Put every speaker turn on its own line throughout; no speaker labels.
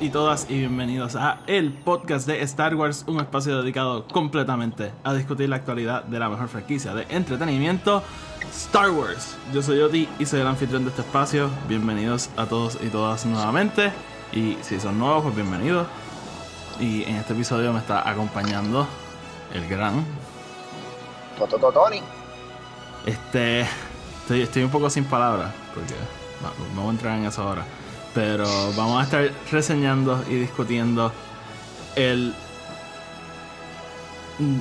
y todas y bienvenidos a el podcast de Star Wars, un espacio dedicado completamente a discutir la actualidad de la mejor franquicia de entretenimiento, Star Wars. Yo soy Oti y soy el anfitrión de este espacio. Bienvenidos a todos y todas nuevamente. Y si son nuevos, pues bienvenidos. Y en este episodio me está acompañando el gran
Tony.
Este. Estoy, estoy un poco sin palabras, porque no, no voy a entrar en eso ahora. Pero vamos a estar reseñando y discutiendo el.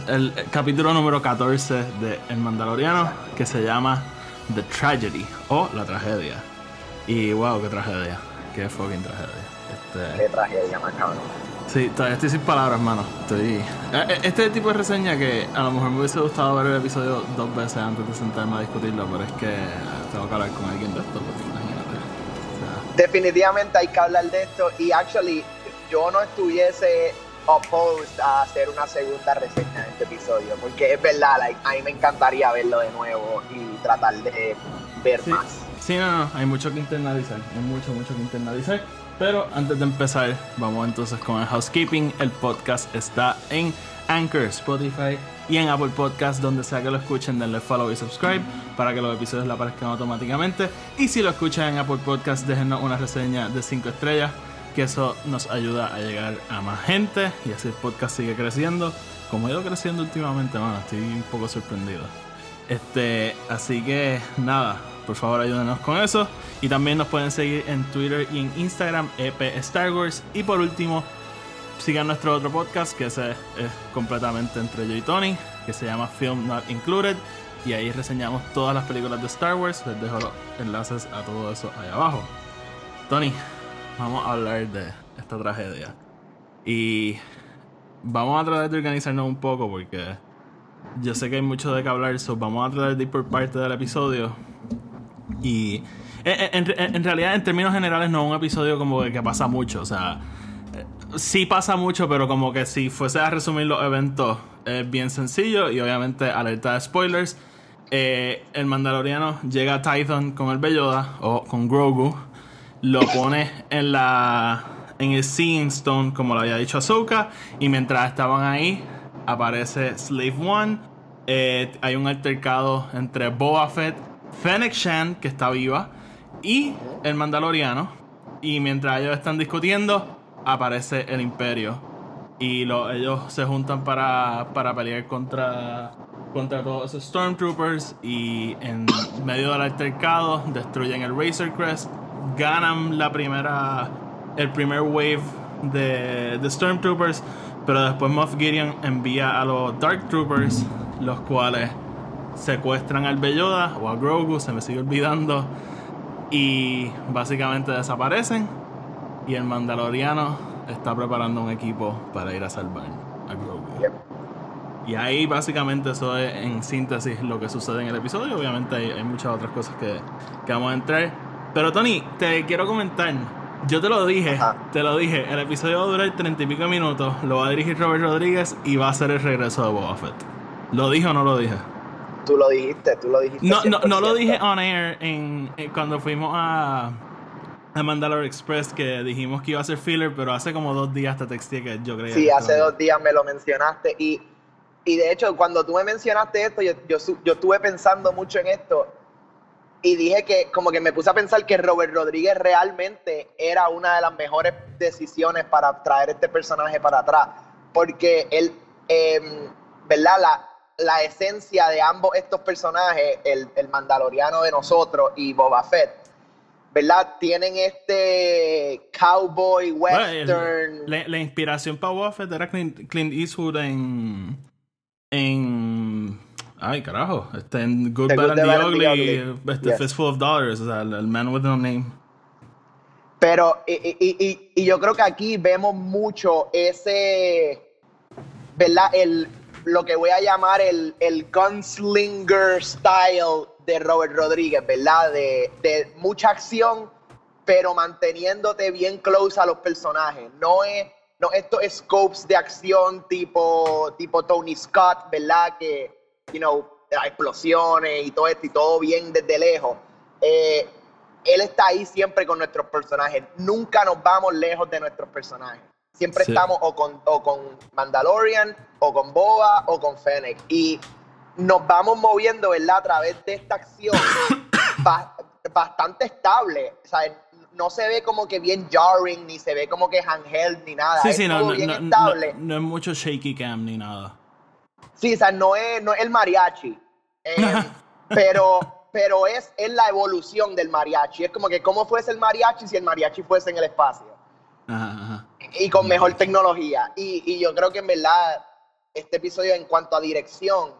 El capítulo número 14 de El Mandaloriano, que se llama The Tragedy o La Tragedia. Y wow, qué tragedia. Qué fucking tragedia. Este,
Qué tragedia, más cabrón.
Sí, todavía estoy sin palabras, mano. Estoy... eh, eh, Este tipo de reseña que a lo mejor me hubiese gustado ver el episodio dos veces antes de sentarme a discutirlo, pero es que tengo que hablar con alguien de esto, porque imagínate. O
Definitivamente hay que hablar de esto y actually yo no estuviese opposed a hacer una segunda reseña de este episodio porque es verdad, like, a mí me encantaría verlo de nuevo y tratar de ver
Sí.
más.
sí, no, no, hay mucho que internalizar, hay mucho, mucho que internalizar. Pero antes de empezar, vamos entonces con el housekeeping. El podcast está en Anchor, Spotify y en Apple Podcast, donde sea que lo escuchen, denle follow y subscribe para que los episodios le aparezcan automáticamente. Y si lo escuchan en Apple Podcast, déjenos una reseña de 5 estrellas, que eso nos ayuda a llegar a más gente y así el podcast sigue creciendo. Como ha ido creciendo últimamente, mano, estoy un poco sorprendido. Este, así que nada, por favor ayúdenos con eso. Y también nos pueden seguir en Twitter y en Instagram, EP Star Wars. Y por último, sigan nuestro otro podcast, que ese es completamente entre yo y Tony, que se llama Film Not Included. Y ahí reseñamos todas las películas de Star Wars. Les dejo los enlaces a todo eso ahí abajo. Tony, vamos a hablar de esta tragedia. Y vamos a tratar de organizarnos un poco porque yo sé que hay mucho de qué hablar, so vamos a tratar de ir por parte del episodio. Y en, en- en- en realidad, en términos generales, no es un episodio como que, pasa mucho. O sea, eh, sí pasa mucho, pero como que si fuese a resumir los eventos, es bien sencillo. Y obviamente, alerta de spoilers. Eh, el Mandaloriano llega a Tython con el Belloda o con Grogu. Lo pone en la. en el Seeing Stone, como lo había dicho Ahsoka. Y mientras estaban ahí, aparece Slave One. Eh, hay un altercado entre Boba Fett, Fennec Shan, que está viva, y el Mandaloriano. Y mientras ellos están discutiendo, aparece el Imperio. Y lo- ellos se juntan para, para pelear contra, contra todos esos Stormtroopers. Y en medio del altercado, destruyen el Razor Crest. Ganan la primera. El primer wave de, de Stormtroopers. Pero después Moff Gideon envía a los Dark Troopers. Los cuales secuestran al Belloda o a Grogu, se me sigue olvidando. Y básicamente desaparecen. Y el Mandaloriano está preparando un equipo para ir a salvar a Grogu.
Yep.
Y ahí básicamente eso es en síntesis lo que sucede en el episodio. Obviamente hay, hay muchas otras cosas que, que vamos a entrar. Pero Tony, te quiero comentar. Yo te lo dije,
Ajá.
te lo dije. El episodio va a durar treinta y pico minutos. Lo va a dirigir Robert Rodríguez y va a ser el regreso de Boba Fett. ¿Lo dije o no lo dije?
Tú lo dijiste, tú lo dijiste.
No, no, no lo
100%.
dije on air en, en- cuando fuimos a, a Mandalore Express que dijimos que iba a ser filler, pero hace como dos días te texté que yo creía
Sí,
que
hace dos días me lo mencionaste y, y de hecho cuando tú me mencionaste esto, yo, yo, yo estuve pensando mucho en esto y dije que como que me puse a pensar que Robert Rodríguez realmente era una de las mejores decisiones para traer este personaje para atrás, porque él, em, ¿verdad? La, la esencia de ambos estos personajes, el, el mandaloriano de nosotros y Boba Fett, ¿verdad? Tienen este cowboy
Bueno, el-
western.
la, la inspiración para Boba Fett era Clint, Clint Eastwood en. En. Ay, carajo. Este, en Good,
The
Bad
Good,
and
the Bad and the
Ugly.
Ugly.
Este,
Yes.
Fistful of Dollars. O sea, el, el Man with No Name.
Pero, y, y- y- y yo creo que aquí vemos mucho ese, ¿verdad? El, lo que voy a llamar el, el gunslinger style de Robert Rodríguez, ¿verdad? De, de mucha acción, pero manteniéndote bien close a los personajes. No es, no estos scopes de acción tipo, tipo Tony Scott, ¿verdad? Que, you know, explosiones y todo esto y todo bien desde lejos. Eh, él está ahí siempre con nuestros personajes. Nunca nos vamos lejos de nuestros personajes. Siempre
Sí.
estamos o con, o con Mandalorian, o con Boba, o con Fennec. Y nos vamos moviendo, ¿verdad? A través de esta acción ba- bastante estable. O sea, no se ve como que bien jarring, ni se ve como que handheld, ni nada.
Sí,
es
sí, no,
todo
no,
bien
no- no-
estable.
no es mucho shaky cam ni nada.
Sí, o sea, no es, no es el mariachi. eh, pero, pero es, es la evolución del mariachi. Es como que cómo fuese el mariachi si el mariachi fuese en el espacio.
Ajá, ajá.
Y con mejor tecnología. Y, y yo creo que en verdad este episodio en cuanto a dirección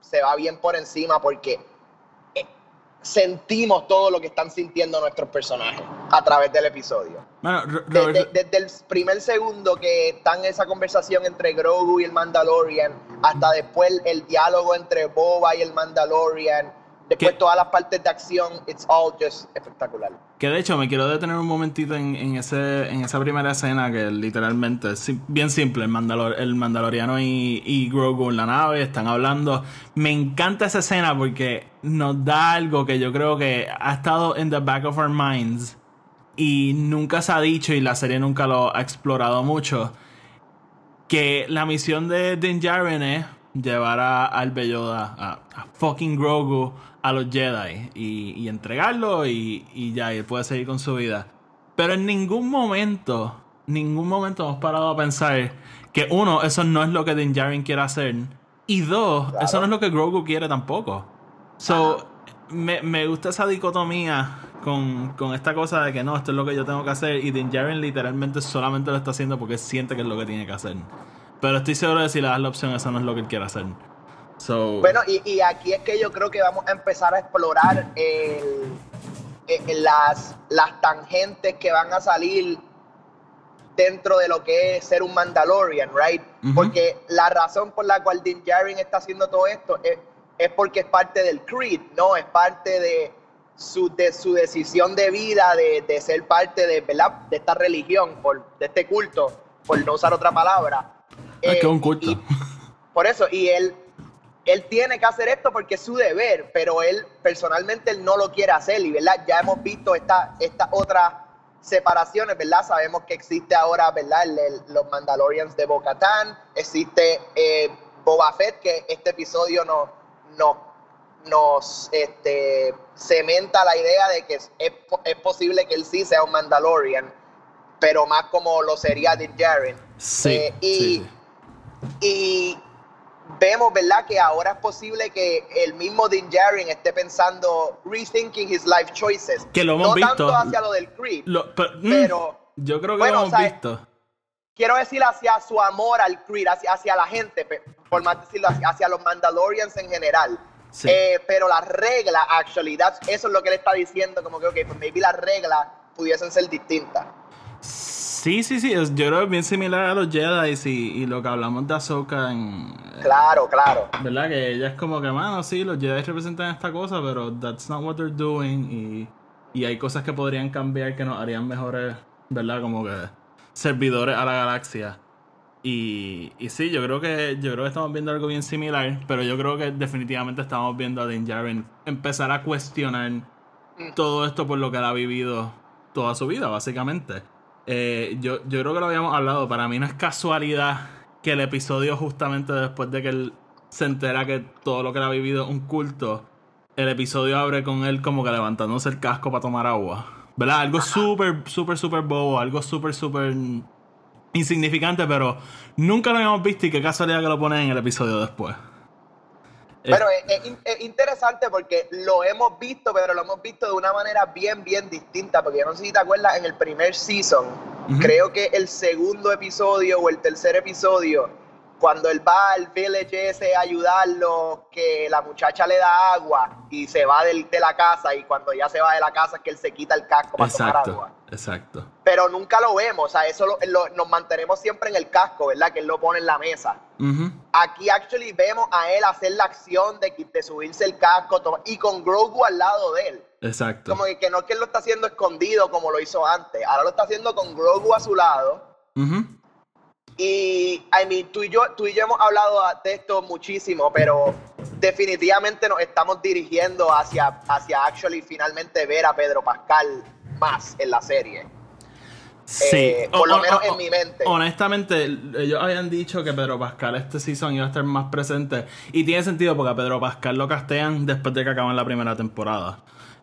se va bien por encima porque eh, sentimos todo lo que están sintiendo nuestros personajes a través del episodio.
Bueno,
Desde, el primer segundo que está en esa conversación entre Grogu y el Mandalorian, hasta después el, el diálogo entre Boba y el Mandalorian, después
¿Qué?
todas las partes de acción, it's all just espectacular.
Que de hecho me quiero detener un momentito en, en ese, en esa primera escena que literalmente es bien simple. El, Mandalor- el Mandaloriano y, y Grogu en la nave están hablando. Me encanta esa escena porque nos da algo que yo creo que ha estado en the back of our minds y nunca se ha dicho y la serie nunca lo ha explorado mucho. Que la misión de Din Djarin es llevar a, al Belloda, a, a fucking Grogu, a los Jedi y, y entregarlo y, y ya, y él puede seguir con su vida. Pero en ningún momento, ningún momento hemos parado a pensar que uno, eso no es lo que Din Djarin quiere hacer. Y dos,
Claro.
eso no es lo que Grogu quiere tampoco. So, me, me gusta esa dicotomía con, con esta cosa de que no, esto es lo que yo tengo que hacer. Y Din Djarin literalmente solamente lo está haciendo porque siente que es lo que tiene que hacer. Pero estoy seguro de si le das la opción, eso no es lo que él quiere hacer. So,
Bueno, y, y aquí es que yo creo que vamos a empezar a explorar el- el- las, las tangentes que van a salir dentro de lo que es ser un Mandalorian, right?
Ujú.
Porque la razón por la cual Din Djarin está haciendo todo esto es, es porque es parte del Creed, ¿no? Es parte de su, de su decisión de vida, de, de ser parte de, ¿verdad? de esta religión, por, de este culto, por no usar otra palabra.
es que es
Eh,
un culto.
y- por eso, y él, él tiene que hacer esto porque es su deber, pero él personalmente él no lo quiere hacer, y verdad, ya hemos visto esta- estas otras separaciones, ¿verdad? Sabemos que existe ahora, ¿verdad? El- el- los Mandalorians de Bo-Katan, existe eh, Boba Fett, que este episodio no, no, nos este, cementa la idea de que es, es po- es posible que él sí sea un Mandalorian, pero más como lo sería Djarin.
sí,
eh, y-
sí, sí.
Y vemos, ¿verdad?, que ahora es posible que el mismo Din Djarin esté pensando, rethinking his life choices.
Que lo hemos
no
visto.
tanto hacia lo del Creed,
Lo- pero, mm,
pero
yo creo que
bueno,
lo hemos
o sea,
visto.
quiero decir hacia su amor al Creed, hacia, hacia la gente, por más decirlo, hacia, hacia los Mandalorians en general.
Sí.
Eh, pero las reglas, actually, that's- eso es lo que él está diciendo, como que, ok, pues maybe las reglas pudiesen ser distintas.
Sí, sí, sí. Yo creo que es bien similar a los Jedi y, y lo que hablamos de Ahsoka en.
Claro, claro.
¿Verdad? Que ella es como que, mano, sí, los Jedi representan esta cosa, pero that's not what they're doing. Y, y hay cosas que podrían cambiar que nos harían mejores, ¿verdad? Como que servidores a la galaxia. Y, y sí, yo creo que yo creo que estamos viendo algo bien similar, pero yo creo que definitivamente estamos viendo a Din Djarin empezar a cuestionar todo esto por lo que él ha vivido toda su vida, básicamente. Eh, yo, yo creo que lo habíamos hablado. Para mí no es casualidad que el episodio, justamente después de que él se entera que todo lo que él ha vivido es un culto, el episodio abre con él como que levantándose el casco para tomar agua. ¿Verdad? Algo súper, súper, súper bobo, algo súper, súper insignificante, pero nunca lo habíamos visto y qué casualidad que lo ponen en el episodio después. Eh,
Pero es, es in- es interesante porque lo hemos visto, pero lo hemos visto de una manera bien, bien distinta. Porque yo no sé si te acuerdas, en el primer season, creo que el segundo episodio o el tercer episodio, cuando él va al village ese a ayudarlo, que la muchacha le da agua y se va del- de la casa y cuando ya se va de la casa es que él se quita el casco para tomar
Exacto,
agua.
exacto.
Pero nunca lo vemos, o sea, eso lo- lo- nos mantenemos siempre en el casco, ¿verdad? Que él lo pone en la mesa.
Ujú.
Aquí actually vemos a él hacer la acción de, de subirse el casco toma- y con Grogu al lado de él.
Exacto.
Como que, que no es que él lo está haciendo escondido como lo hizo antes, ahora lo está haciendo con Grogu a su lado.
Ujú.
Y, I mean, tú y yo, tú y yo hemos hablado de esto muchísimo, pero definitivamente nos estamos dirigiendo hacia, hacia actually finalmente ver a Pedro Pascal más en la serie.
Sí,
Eh, por lo menos en mi mente.
Honestamente, ellos habían dicho que Pedro Pascal este season iba a estar más presente. Y tiene sentido porque a Pedro Pascal lo castean después de que acaban la primera temporada.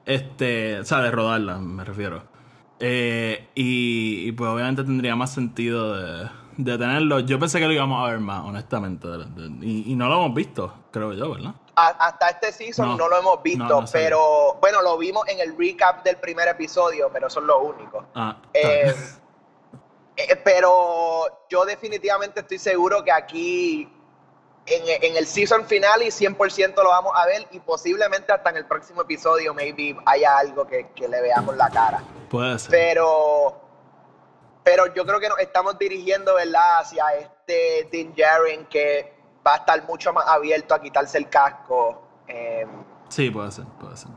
Este, o sea, de rodarla, me refiero. Eh, y, y pues obviamente tendría más sentido de, de tenerlo. Yo pensé que lo íbamos a ver más, honestamente. y, y no lo hemos visto, creo yo, ¿verdad?
A- hasta este season
No.
no, lo hemos visto,
No, no sabía.
pero bueno, lo vimos en el recap del primer episodio, pero eso es lo único.
Ah,
Eh, eh, pero yo definitivamente estoy seguro que aquí en, en el season final y 100% lo vamos a ver y posiblemente hasta en el próximo episodio maybe haya algo que, que le veamos la cara.
puede ser.
Pero, pero yo creo que nos estamos dirigiendo, ¿verdad? Hacia este Din Djarin que va a estar mucho más abierto a quitarse el casco. eh,
Sí, puede ser, puede ser.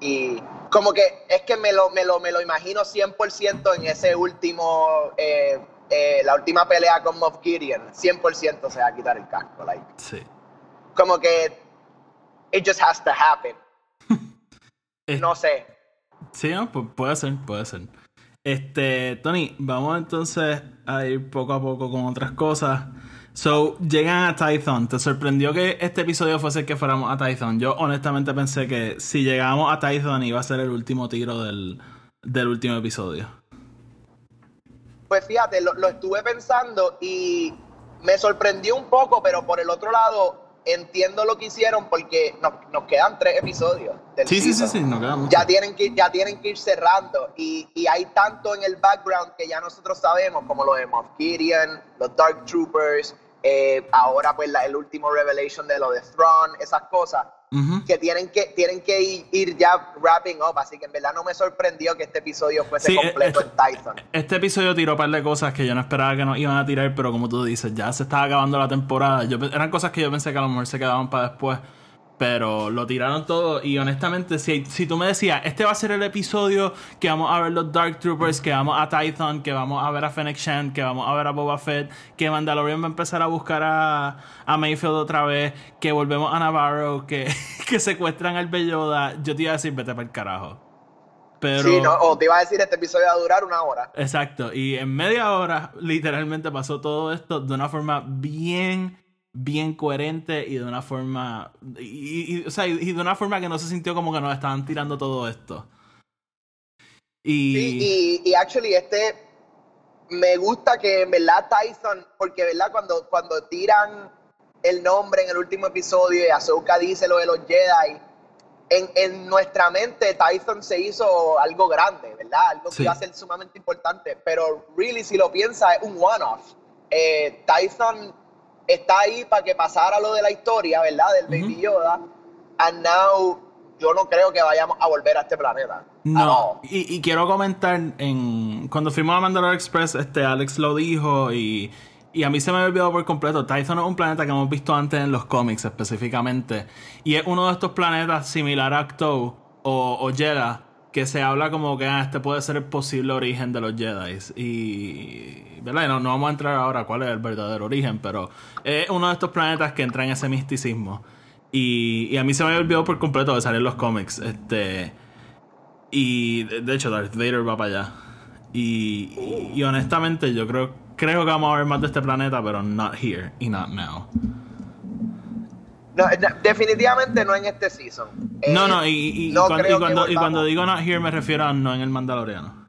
y como que es que me lo, me lo, me lo imagino 100% en ese último, eh, eh, la última pelea con Moff Gideon. 100% se va a quitar el casco. Like.
Sí.
Como que it just has to happen. No sé.
Sí, no, pu- puede ser, puede ser. Este, Tony, vamos entonces a ir poco a poco con otras cosas. So, llegan a Tython. ¿Te sorprendió que este episodio fuese el que fuéramos a Tython? Yo honestamente pensé que si llegábamos a Tython iba a ser el último tiro del, del último episodio.
Pues fíjate, lo, lo estuve pensando y me sorprendió un poco, pero por el otro lado entiendo lo que hicieron porque nos, nos quedan tres episodios. Del
Sí, sí, sí, sí, no queda mucho.
ya tienen que ya tienen que ir cerrando y, y hay tanto en el background que ya nosotros sabemos como lo de Moff Gideon, los Dark Troopers, eh, ahora pues la- el último revelation de lo de Thrawn, esas cosas Que tienen que tienen que ir, ir ya wrapping up, así que en verdad no me sorprendió que este episodio fuese
Sí,
completo
eh,
en Tython.
Este episodio tiró un par de cosas que yo no esperaba que nos iban a tirar, pero como tú dices, ya se estaba acabando la temporada. Yo, eran cosas que yo pensé que a lo mejor se quedaban para después, pero lo tiraron todo. Y honestamente, si, si tú me decías, este va a ser el episodio que vamos a ver los Dark Troopers, que vamos a Tython, que vamos a ver a Fennec Shand, que vamos a ver a Boba Fett, que Mandalorian va a empezar a buscar a, a Mayfield otra vez, que volvemos a Navarro, que, que secuestran al Belloda, yo te iba a decir, vete para el carajo. Pero...
Sí, no, o te iba a decir este episodio va a durar una hora.
Exacto, y en media hora literalmente pasó todo esto de una forma bien, bien coherente y de una forma, y, y- o sea, y, de una forma que no se sintió como que nos estaban tirando todo esto. Y,
Sí, y, y actually este me gusta que en verdad Tyson, porque verdad cuando, cuando tiran el nombre en el último episodio y Ahsoka dice lo de los Jedi, en, en nuestra mente Tyson se hizo algo grande, ¿verdad? Algo que
Sí.
iba a ser sumamente importante, pero really si lo piensas es un one-off. Eh, Tyson está ahí para que pasara lo de la historia, ¿verdad? Del Baby
Ujú.
Yoda, and now yo no creo que vayamos a volver a este planeta.
No,
all.
y, y quiero comentar en cuando fuimos a Mandalore Express, este Alex lo dijo y, y a mí se me había olvidado por completo. Tython es un planeta que hemos visto antes en los cómics específicamente y es uno de estos planetas similar a Acto o, o que se habla como que ah, este puede ser el posible origen de los Jedi y ¿verdad? No, no vamos a entrar ahora a cuál es el verdadero origen, pero es uno de estos planetas que entra en ese misticismo. Y, y a mí se me había olvidado por completo de salir los cómics. Este. Y de, de hecho, Darth Vader va para allá. Y, y, y honestamente, yo creo, creo que vamos a ver más de este planeta, pero not here y not now.
No, no, definitivamente no en este season. Eh,
no, no, y, y-
no
cuando,
creo
y,
que
cuando, y
volvamos.
cuando digo not here me refiero a no en el Mandaloriano.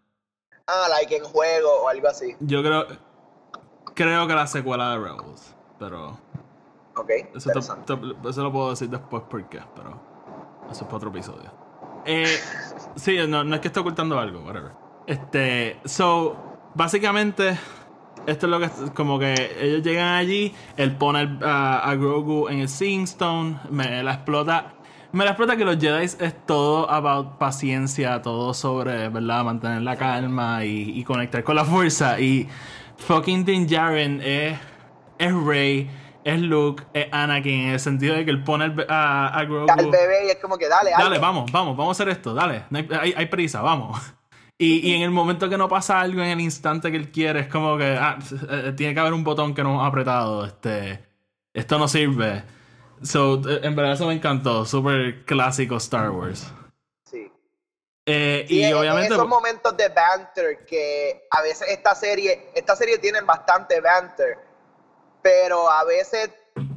Ah, like en juego o algo así.
Yo creo creo que la secuela de Rebels, pero
Ok,
eso, te-
interesante.
te- eso lo puedo decir después por qué, pero eso es para otro episodio. Eh, sí, no, no es que esté ocultando algo, whatever. Este, so, básicamente esto es lo que como que ellos llegan allí, él pone el- a, a Grogu en el Seeing Stone, me la explota. Me la explota que los Jedi es todo about paciencia, todo sobre, ¿verdad? Mantener la calma y, y conectar con la fuerza. Y fucking Din Djarin es, es Rey, es Luke, es Anakin, en el sentido de que él pone el a, a Grogu.
Al bebé y es como que dale,
Dale,
hazlo.
vamos, vamos, vamos a hacer esto, dale. No hay, hay- hay prisa, vamos. Y, y en el momento que no pasa algo, en el instante que él quiere, es como que ah, eh, tiene que haber un botón que no hemos apretado. Este, esto no sirve. So, eh, en verdad eso me encantó. Súper clásico Star Wars.
Sí.
Eh,
Sí,
y
es-
obviamente.
esos momentos de banter que a veces esta serie, esta serie tiene bastante banter, pero a veces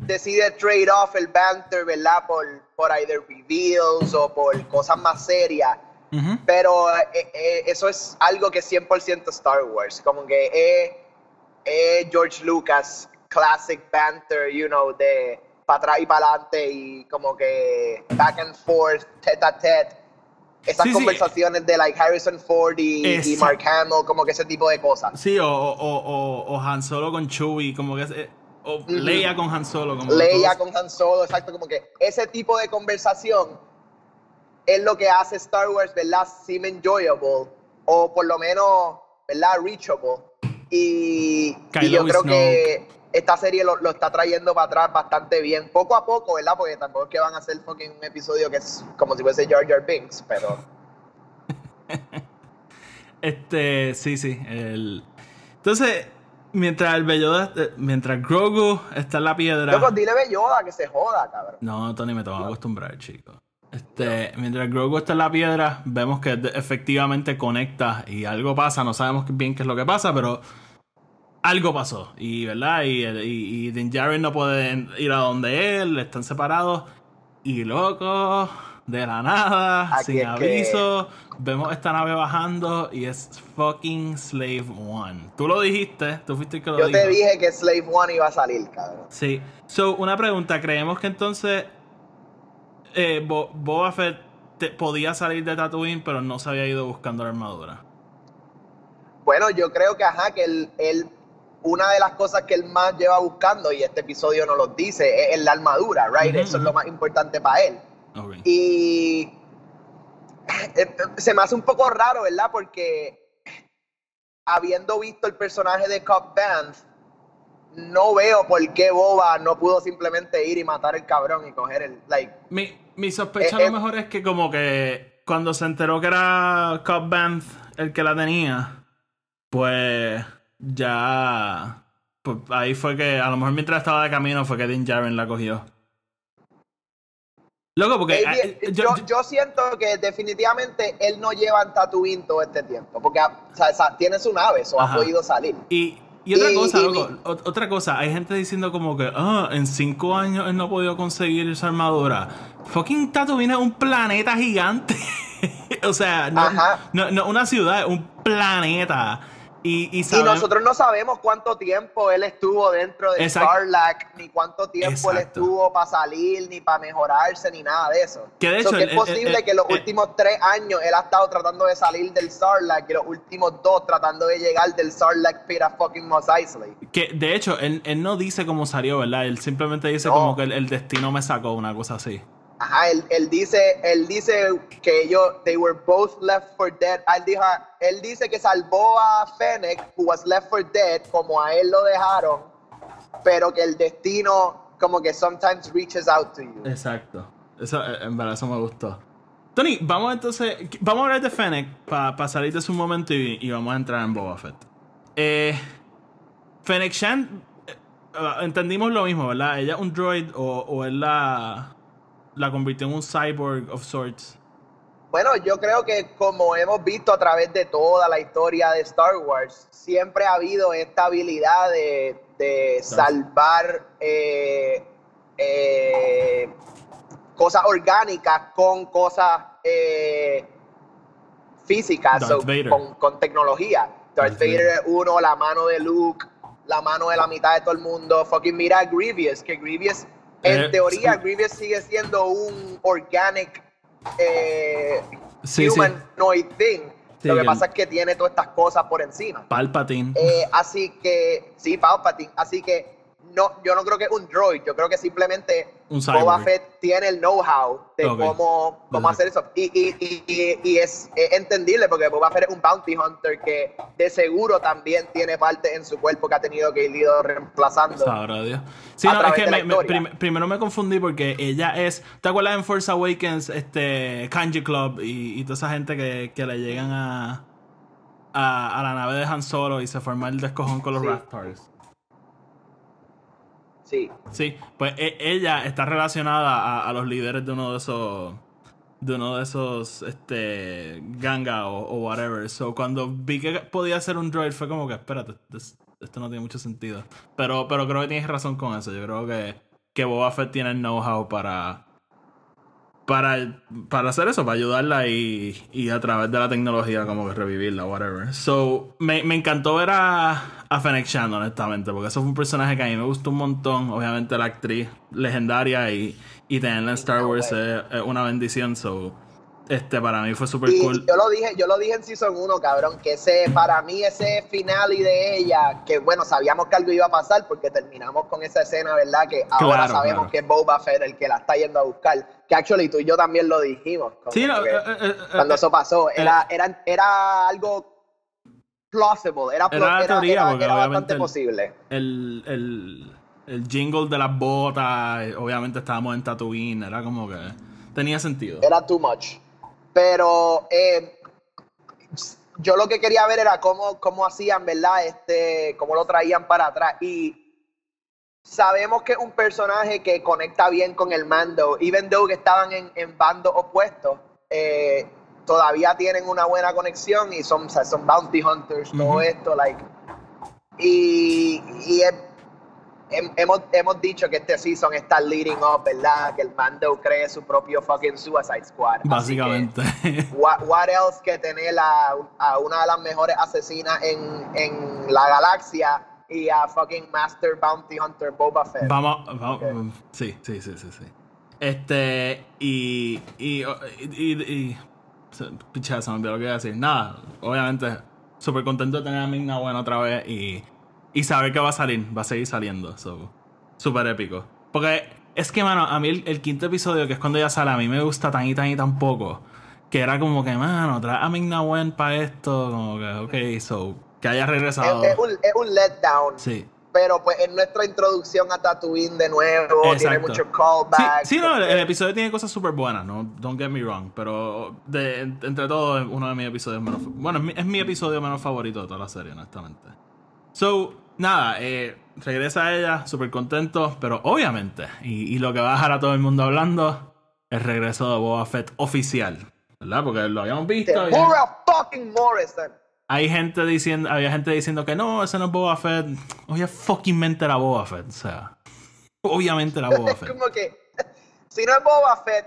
decide trade off el banter, ¿verdad? Por, por either reveals o por cosas más serias.
Ujú.
Pero eh, eh, eso es algo que es 100% Star Wars. Como que es, es George Lucas, classic banter, you know, de para atrás y para adelante y como que back and forth, tete a tete. Esas
Sí, sí.
conversaciones de like Harrison Ford y. Mark Hamill, como que ese tipo de cosas.
Sí, o, o, o, o- o Han Solo con Chewie, como que. es- eh, o Leia con Han Solo, como
Leia con Han Solo, exacto, como que ese tipo de conversación es lo que hace Star Wars, ¿verdad? Sim enjoyable, o por lo menos, ¿verdad? Reachable. Y, yo creo que esta serie lo, lo está trayendo para atrás bastante bien, poco a poco, ¿verdad? Porque tampoco es que van a hacer fucking un episodio que es como si fuese Jar Jar Binks, pero
Este, sí, sí. El... Entonces, mientras el Belloda, eh, mientras Grogu está en la piedra.
Loco, dile Belloda que se joda, cabrón.
No, Tony, me tengo que acostumbrar, chico. Este, mientras Grogu está en la piedra, vemos que efectivamente conecta y algo pasa. No sabemos bien qué es lo que pasa, pero algo pasó. Y, ¿verdad? Y, y, y Din Djarin no puede ir a donde él, están separados. Y loco, de la nada,
Aquí
sin
que-
aviso, vemos esta nave bajando y es fucking Slave One. Tú lo dijiste, tú fuiste el que lo
Yo
dijo.
te dije que Slave One iba a salir, cabrón.
Sí. So, una pregunta. ¿Creemos que entonces eh, Bo- Boba Fett te- podía salir de Tatooine, pero no se había ido buscando la armadura?
Bueno, yo creo que, ajá, que él, él- una de las cosas que él más lleva buscando, y este episodio nos lo dice, es, la armadura, right? Eso es lo más importante para él. Y eh, se me hace un poco raro, ¿verdad? Porque habiendo visto el personaje de Cobb Vanth, no veo por qué Boba no pudo simplemente ir y matar el cabrón y coger el, like,
Mi, mi sospecha
Eh,
a
eh.
lo mejor es que como que cuando se enteró que era Cobb Vanth el que la tenía, pues ya... Pues ahí fue que, a lo mejor mientras estaba de camino, fue que Din Djarin la cogió. Loco, porque... Eh,
yo, yo siento que definitivamente él no lleva en Tatooine todo este tiempo, porque o sea, tiene su nave, eso ha podido salir.
Y, y otra
Y-
cosa,
y
loco, otra cosa, hay gente diciendo como que, ah, en cinco años él no ha podido conseguir esa armadura. Fucking Tatooine es un planeta gigante. o sea, no, no, no una ciudad, es un planeta. Y, y,
Y nosotros no sabemos cuánto tiempo él estuvo dentro de. Sarlacc, ni cuánto tiempo él
Exacto.
estuvo para salir, ni para mejorarse, ni nada de eso.
Que de
So
hecho,
que
el-
es posible
el-
que los
el-
últimos tres años él ha estado tratando de salir del Sarlacc y los últimos dos tratando de llegar del Sarlacc pit a fucking Mos Eisley.
que de hecho, él, él no dice cómo salió, ¿verdad? Él simplemente dice
No.
como que el, el destino me sacó, una cosa así.
Ajá, él, dice, él dice que ellos, they were both left for dead. Él, dijo, él dice que salvó a Fennec, who was left for dead, como a él lo dejaron, pero que el destino como que sometimes reaches out to you.
Exacto. Eso, eh, en verdad, eso me gustó. Tony, vamos entonces. Vamos a hablar de Fennec para salir de su momento y, vamos a entrar en Boba Fett. Eh, Fennec Shan. eh, ah, entendimos lo mismo, ¿verdad? Ella es un droid o, él la. La convirtió en un cyborg of sorts.
Bueno, yo creo que como hemos visto a través de toda la historia de Star Wars, siempre ha habido esta habilidad de, de salvar eh, eh, cosas orgánicas con cosas eh, físicas, so, con, con tecnología. Darth,
Darth
Vader uno, la mano de Luke, la mano de la mitad de todo el mundo. Fucking mira a Grievous, que Grievous, en
Eh,
teoría. Grievous sigue siendo un organic eh,
Sí, sí.
humanoid thing.
Sí,
Lo que pasa es que tiene todas estas cosas por encima.
Palpatine.
Eh, así que, sí, Palpatine. Así que no, yo no creo que es un droid. Yo creo que simplemente
Un
Boba. Fett tiene el know-how de cómo, cómo hacer eso. Y, y, y, es, es entendible porque Boba Fett es un bounty hunter que de seguro también tiene parte en su cuerpo que ha tenido que ir ido reemplazando.
Sabrá Dios. Sí, no, es que me- me- prim- primero me confundí porque ella es. ¿Te acuerdas en Force Awakens, este Kanji Club y, y toda esa gente que, que le llegan a, a, a la nave de Han Solo y se forma el descojón con los
Sí.
Raptors?
Sí.
Sí, pues e- ella está relacionada a, los líderes de uno de esos. De uno de esos, este, ganga o, whatever. So, cuando vi que podía ser un droid, fue como que, espérate, esto no tiene mucho sentido. Pero, pero creo que tienes razón con eso. Yo creo que, que Boba Fett tiene el know-how para, para, para hacer eso, para ayudarla y, y a través de la tecnología como que revivirla, whatever. So, me, me encantó ver a, a Fennec Shand, honestamente, porque eso fue un personaje que a mí me gustó un montón. Obviamente la actriz legendaria y, y tenerla en Star Wars es, es una bendición. So, este para mí fue súper cool.
yo lo dije, yo lo dije en Season 1, cabrón, que ese, para mí ese final y de ella, que bueno, sabíamos que algo iba a pasar porque terminamos con esa escena, ¿verdad? Que ahora
Claro,
sabemos
claro.
que es Boba Fett el que la está yendo a buscar. Que actually tú y yo también lo dijimos. como
Sí, no, eh, eh, eh,
cuando
eh,
eso pasó, era, era, era algo plausible, era,
Era la
era,
teoría,
era-
porque
era bastante
el-
posible.
el, el, el jingle de las botas, eh, obviamente estábamos en Tatooine, era como que tenía sentido.
Era too much. Pero eh, yo lo que quería ver era cómo, cómo hacían, ¿verdad? Este, cómo lo traían para atrás. Y sabemos que es un personaje que conecta bien con el mando. Even though que estaban en, en bandos opuestos, eh, todavía tienen una buena conexión y son, o sea, son bounty hunters, todo
Ujú.
esto, like. Y, y es- hem- hemos, hemos dicho que este season está leading up, ¿verdad? Que el mando cree su propio fucking Suicide Squad. Así que,
Básicamente.
what, what else que tener a, a una de las mejores asesinas en, en la galaxia y a fucking Master Bounty Hunter Boba Fett.
Vamos, vamos.
Ok.
Sí, sí, sí, sí, sí. Este, y. Y. Y. y, y- se- me olvidó lo que iba a decir. Nada, obviamente, súper contento de tener a Ming buena otra vez y. Y saber que va a salir, va a seguir saliendo. So, súper épico. Porque es que, mano, a mí el, el quinto episodio, que es cuando ya sale, a mí me gusta tan y tan y tan poco. Que era como que, mano, trae a Wen para esto. Como que, ok, so. Que haya regresado.
es, es un, es un letdown.
Sí.
Pero pues en nuestra introducción a Tatooine de nuevo, tiene
Exacto.
mucho
Sí, sí, no, el, el episodio tiene cosas súper buenas, no don't get me wrong, pero de, entre todo es uno de mis episodios menos bueno, es mi, es mi episodio menos favorito de toda la serie, honestamente. So, nada, eh, regresa ella, súper contento, pero obviamente, y, y lo que va a dejar a todo el mundo hablando, el regreso de Boba Fett oficial, ¿verdad? Porque lo habíamos visto.
Fucking Morrison.
Hay gente diciendo, había gente diciendo que no, ese no es Boba Fett. Oye, fucking mente era Boba Fett, o sea, obviamente era Boba Fett.
como que, si no es Boba Fett,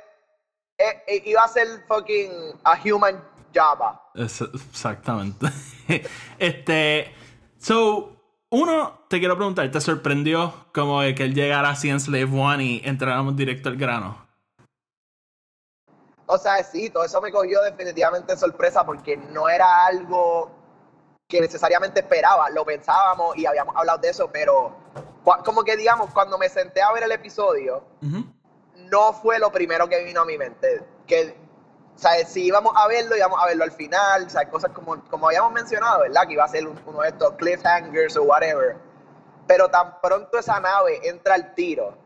eh, eh, iba a ser fucking a human Java.
Es- exactamente. este. So, uno, te quiero preguntar, ¿te sorprendió como que él llegara así en Slave One y entráramos directo al grano?
O sea, sí, todo eso me cogió definitivamente de sorpresa porque no era algo que necesariamente esperaba. Lo pensábamos y habíamos hablado de eso, pero como que digamos, cuando me senté a ver el episodio, no fue lo primero que vino a mi mente. Que, o sea, si íbamos a verlo, íbamos a verlo al final, o sea, cosas como, como habíamos mencionado, ¿verdad? Que iba a ser un- uno de estos cliffhangers o whatever. Pero tan pronto esa nave entra al tiro,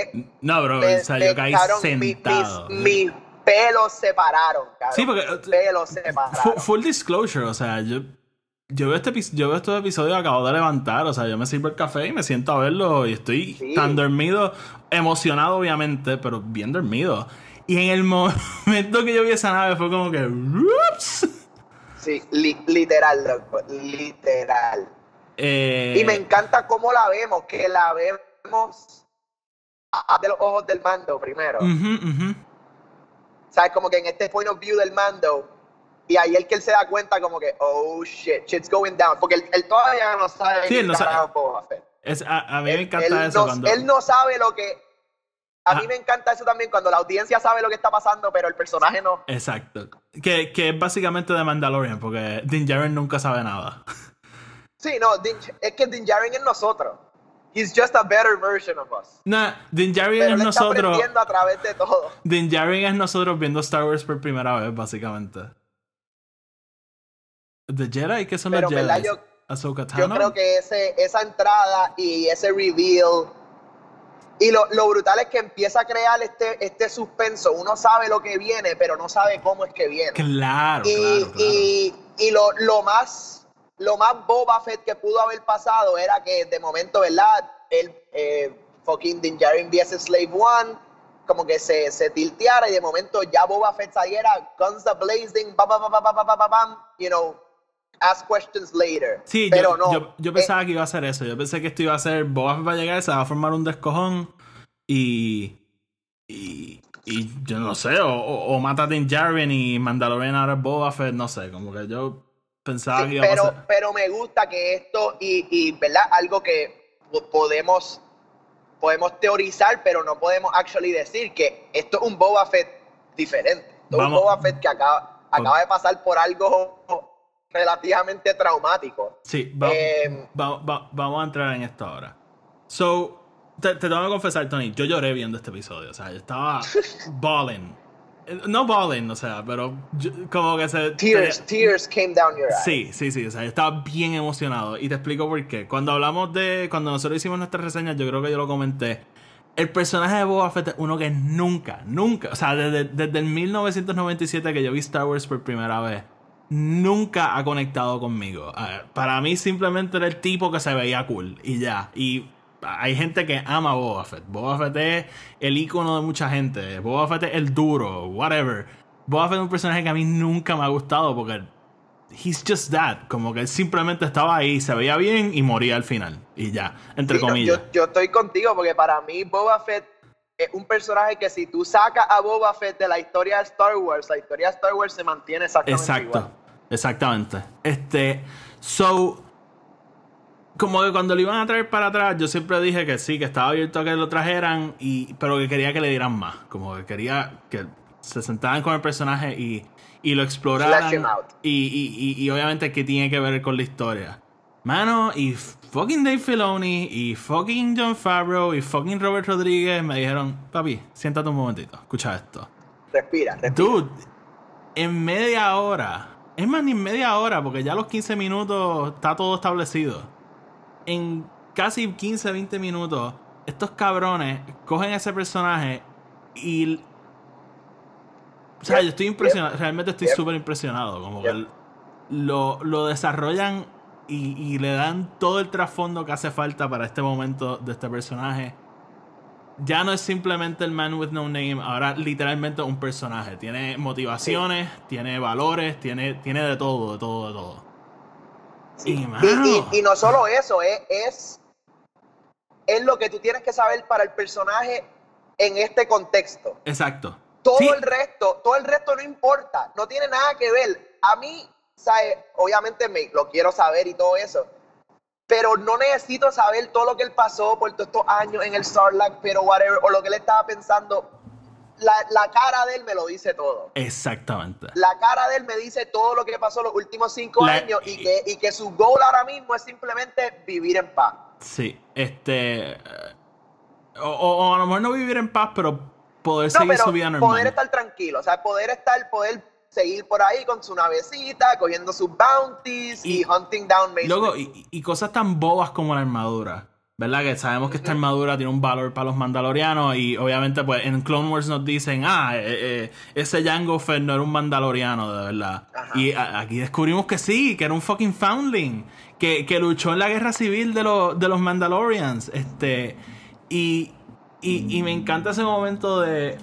eh,
No, bro,
me-
o sea, yo caí
cabrón,
sentado.
Mis, mis pelos se pararon, cabrón.
Sí, porque-
Mis pelos se pararon.
Full disclosure, o sea, yo. Yo veo, este, yo veo estos episodios acabo de levantar, o sea, yo me sirvo el café y me siento a verlo y estoy
Sí.
tan dormido, emocionado obviamente, pero bien dormido. Y en el momento que yo vi esa nave fue como que... "Ups".
Sí, li- literal, loco, literal.
Eh,
Y me encanta cómo la vemos, que la vemos de los ojos del mando primero.
ujú, ujú.
¿Sabes? Como que en este point of view del mando. Y ahí el que él se da cuenta como que, oh shit, shit's going down. Porque él, él todavía no sabe
Sí, él no sabe.
Fett.
Es, a, a mí me
Él-
encanta
él
eso
no,
cuando...
él no sabe lo que A
Ah.
mí me encanta eso también cuando la audiencia sabe lo que está pasando, pero el personaje no.
Exacto. Que, que es básicamente de Mandalorian, porque Din Djarin nunca sabe nada.
Sí, no, Din- es que Din Djarin es nosotros. He's just a better version of us.
Nah, Din Djarin
Pero
es
está
nosotros.
aprendiendo a través de todo.
Din Djarin es nosotros viendo Star Wars por primera vez, básicamente. The Jedi, ¿qué son
Pero,
los. Jedi?
Yo-
Ahsoka
Yo
Tano.
creo que ese, esa entrada y ese reveal. Y lo, lo brutal es que empieza a crear este, este suspenso. Uno sabe lo que viene, pero no sabe cómo es que viene.
Claro,
y
claro, claro.
y, y lo, lo más lo más Boba Fett que pudo haber pasado era que de momento, ¿verdad? El eh, fucking Din Djarin viese Slave One, como que se, se tilteara y de momento ya Boba Fett saliera, guns a blazing, bam, bam, bam, bam, bam, bam, bam, you know, ask questions later.
Sí,
pero
yo,
no.
yo, yo
eh,
pensaba que iba a hacer eso. Yo pensé que esto iba a ser Boba Fett va a llegar, se va a formar un descojón y. Y, y yo no sé, o, o, o mata a Din Djarin y Mandalorian ahora Boba Fett, no sé, como que yo pensaba
Sí,
que iba a
pero,
pasar.
pero me gusta que esto, y, y ¿verdad? Algo que po- podemos, podemos teorizar, pero no podemos actually decir que esto es un Boba Fett diferente. Esto es un. Boba Fett que acaba, acaba de pasar por algo relativamente traumático.
Sí, va-
Eh,
va- va- vamos a entrar en esto ahora. So, te, te tengo que confesar, Tony, yo lloré viendo este episodio. O sea, yo estaba balling. Eh, No balling, o sea, pero yo- como que se.
Tears,
tenía-
tears came down your eyes.
Sí, sí, sí. O sea, yo estaba bien emocionado. Y te explico por qué. Cuando hablamos de. Cuando nosotros hicimos nuestra reseña, yo creo que yo lo comenté. El personaje de Boba Fett es uno que nunca, nunca. O sea, desde, desde el 1997 que yo vi Star Wars por primera vez. Nunca ha conectado conmigo. Ah, Para mí simplemente era el tipo que se veía cool. Y ya. Y hay gente que ama a Boba Fett. Boba Fett es el icono de mucha gente. Boba Fett es el duro. Whatever. Boba Fett es un personaje que a mí nunca me ha gustado porque he's just that. Como que él simplemente estaba ahí, se veía bien y moría al final. Y ya, entre
Sí,
comillas.
yo, yo estoy contigo porque para mí Boba Fett es un personaje que si tú sacas a Boba Fett de la historia de Star Wars, la historia de Star Wars se mantiene exactamente
Exacto,
igual.
exactamente. Este, so, como que cuando lo iban a traer para atrás, yo siempre dije que sí, que estaba abierto a que lo trajeran, y, pero que quería que le dieran más. Como que quería que se sentaran con el personaje y, y lo exploraran. Y, y, y, y obviamente que tiene que ver con la historia. Mano, y fucking Dave Filoni, y fucking John Favreau, y fucking Robert Rodríguez me dijeron, papi, siéntate un momentito, escucha esto.
Respira, respira.
Dude, en media hora, es más, ni en media hora, porque ya a los 15 minutos está todo establecido. En casi 15, 20 minutos, estos cabrones cogen ese personaje y. O sea, yo estoy impresionado, realmente estoy súper impresionado. Como que lo, lo desarrollan y, y le dan todo el trasfondo que hace falta para este momento de este personaje ya no es simplemente el man with no name, ahora literalmente un personaje. Tiene motivaciones, tiene valores, tiene, tiene de todo, de todo, de todo.
Sí.
Y,
no solo eso, es, es, es lo que tú tienes que saber para el personaje en este contexto.
Exacto.
Todo
Sí,
el resto, todo el resto no importa, no tiene nada que ver. A mí, ¿sabes? obviamente me, lo quiero saber y todo eso, pero no necesito saber todo lo que él pasó por todos estos años en el Sarlacc, pero whatever, o lo que él estaba pensando. La, la cara de él me lo dice todo.
Exactamente.
La cara de él me dice todo lo que pasó los últimos cinco
La-
años y que, y que su goal ahora mismo es simplemente vivir en paz.
Sí, este. eh, O, a lo mejor no vivir en paz, pero poder
No,
seguir
pero
su vida normal.
poder estar tranquilo, o sea, poder estar, poder seguir por ahí con su navecita, cogiendo sus bounties y,
Y-
hunting down
Luego, y, y cosas tan bobas como la armadura. ¿Verdad? Que sabemos que esta armadura tiene un valor para los mandalorianos. Y obviamente, pues en Clone Wars nos dicen: Ah, eh, eh, ese Jango Fett no era un mandaloriano, de verdad.
Ajá.
Y aquí descubrimos que sí, que era un fucking foundling. Que, que luchó en la guerra civil de, los de los Mandalorians. Este. Y, y, y me encanta ese momento de.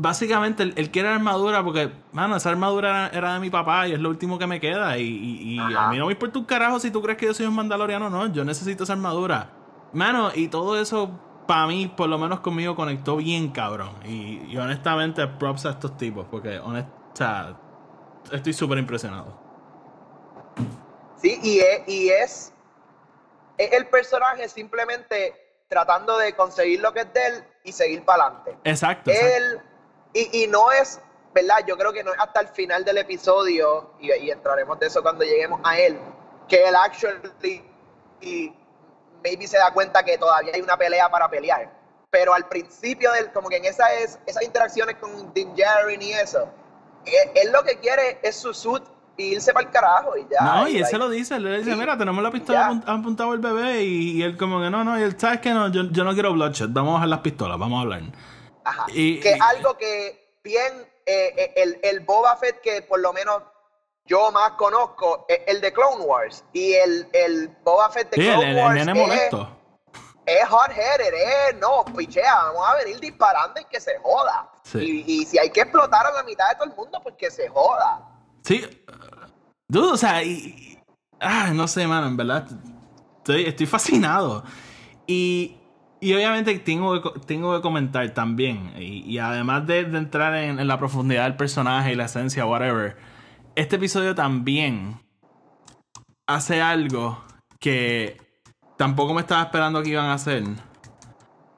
Básicamente, él, él quiere armadura porque, mano, esa armadura era, era de mi papá y es lo último que me queda. Y, y- y a mí no me importa un carajo si tú crees que yo soy un mandaloriano o no. Yo necesito esa armadura. Mano, y todo eso, para mí, por lo menos conmigo, conectó bien, cabrón. Y, y honestamente, props a estos tipos porque, honest, o sea, estoy súper impresionado.
Sí, y es, y es, es el personaje simplemente tratando de conseguir lo que es de él y seguir para adelante.
Exacto. exacto.
Y, y no es, ¿verdad? Yo creo que no es hasta el final del episodio, y, y entraremos de eso cuando lleguemos a él, que él actually y maybe se da cuenta que todavía hay una pelea para pelear. Pero al principio del, como que en esa es, esas interacciones con Din Djarin y eso, él, él lo que quiere es su suit y irse para el carajo y ya.
No, y él
like,
se lo dice, él le dice, mira, tenemos la pistola apunt- apuntado al bebé y, y él como que no, no, y él sabes que no, yo, yo no quiero bloodshed, vamos a bajar las pistolas, vamos a hablar.
Ajá.
Y-
que
y-
algo que bien eh, eh, el, el Boba Fett que por lo menos yo más conozco es el de Clone Wars y el, el Boba Fett de
Sí, el,
Clone
el- el
Wars
nene
es,
molesto.
es hot-headed, es no, pichea, vamos a venir disparando y que se joda.
Sí.
Y, y si hay que explotar a la mitad de todo el mundo, pues que se joda.
Sí, dude, o sea, y- ah, no sé, mano, en verdad, estoy, estoy fascinado. Y, y obviamente tengo que, tengo que comentar también, y, además de, de entrar en, en la profundidad del personaje y la esencia, whatever, este episodio también hace algo que tampoco me estaba esperando que iban a hacer.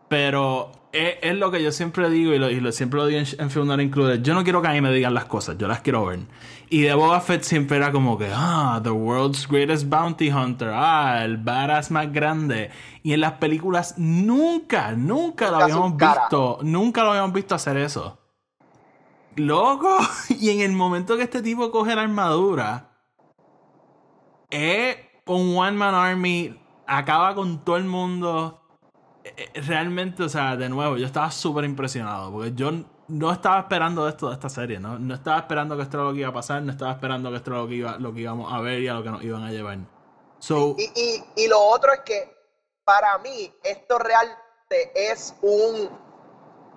Pero es, es lo que yo siempre digo y, lo, y lo- siempre lo digo en, en Film Not Included. Yo no quiero que a mí me digan las cosas, yo las quiero ver. Y de Boba Fett siempre era como que, ah, the world's greatest bounty hunter, ah, el badass más grande. Y en las películas nunca, nunca lo habíamos visto, nunca lo habíamos visto hacer eso. Loco, y en el momento que este tipo coge la armadura, es un one man army, acaba con todo el mundo. Eh, eh, Realmente, o sea, de nuevo, yo estaba súper impresionado. Porque yo no estaba esperando esto de esta serie, ¿no? No estaba esperando que esto era lo que iba a pasar, no estaba esperando que esto era lo que, iba, lo que íbamos a ver y a lo que nos iban a llevar. So,
Y, y, y lo otro es que para mí esto realmente es un,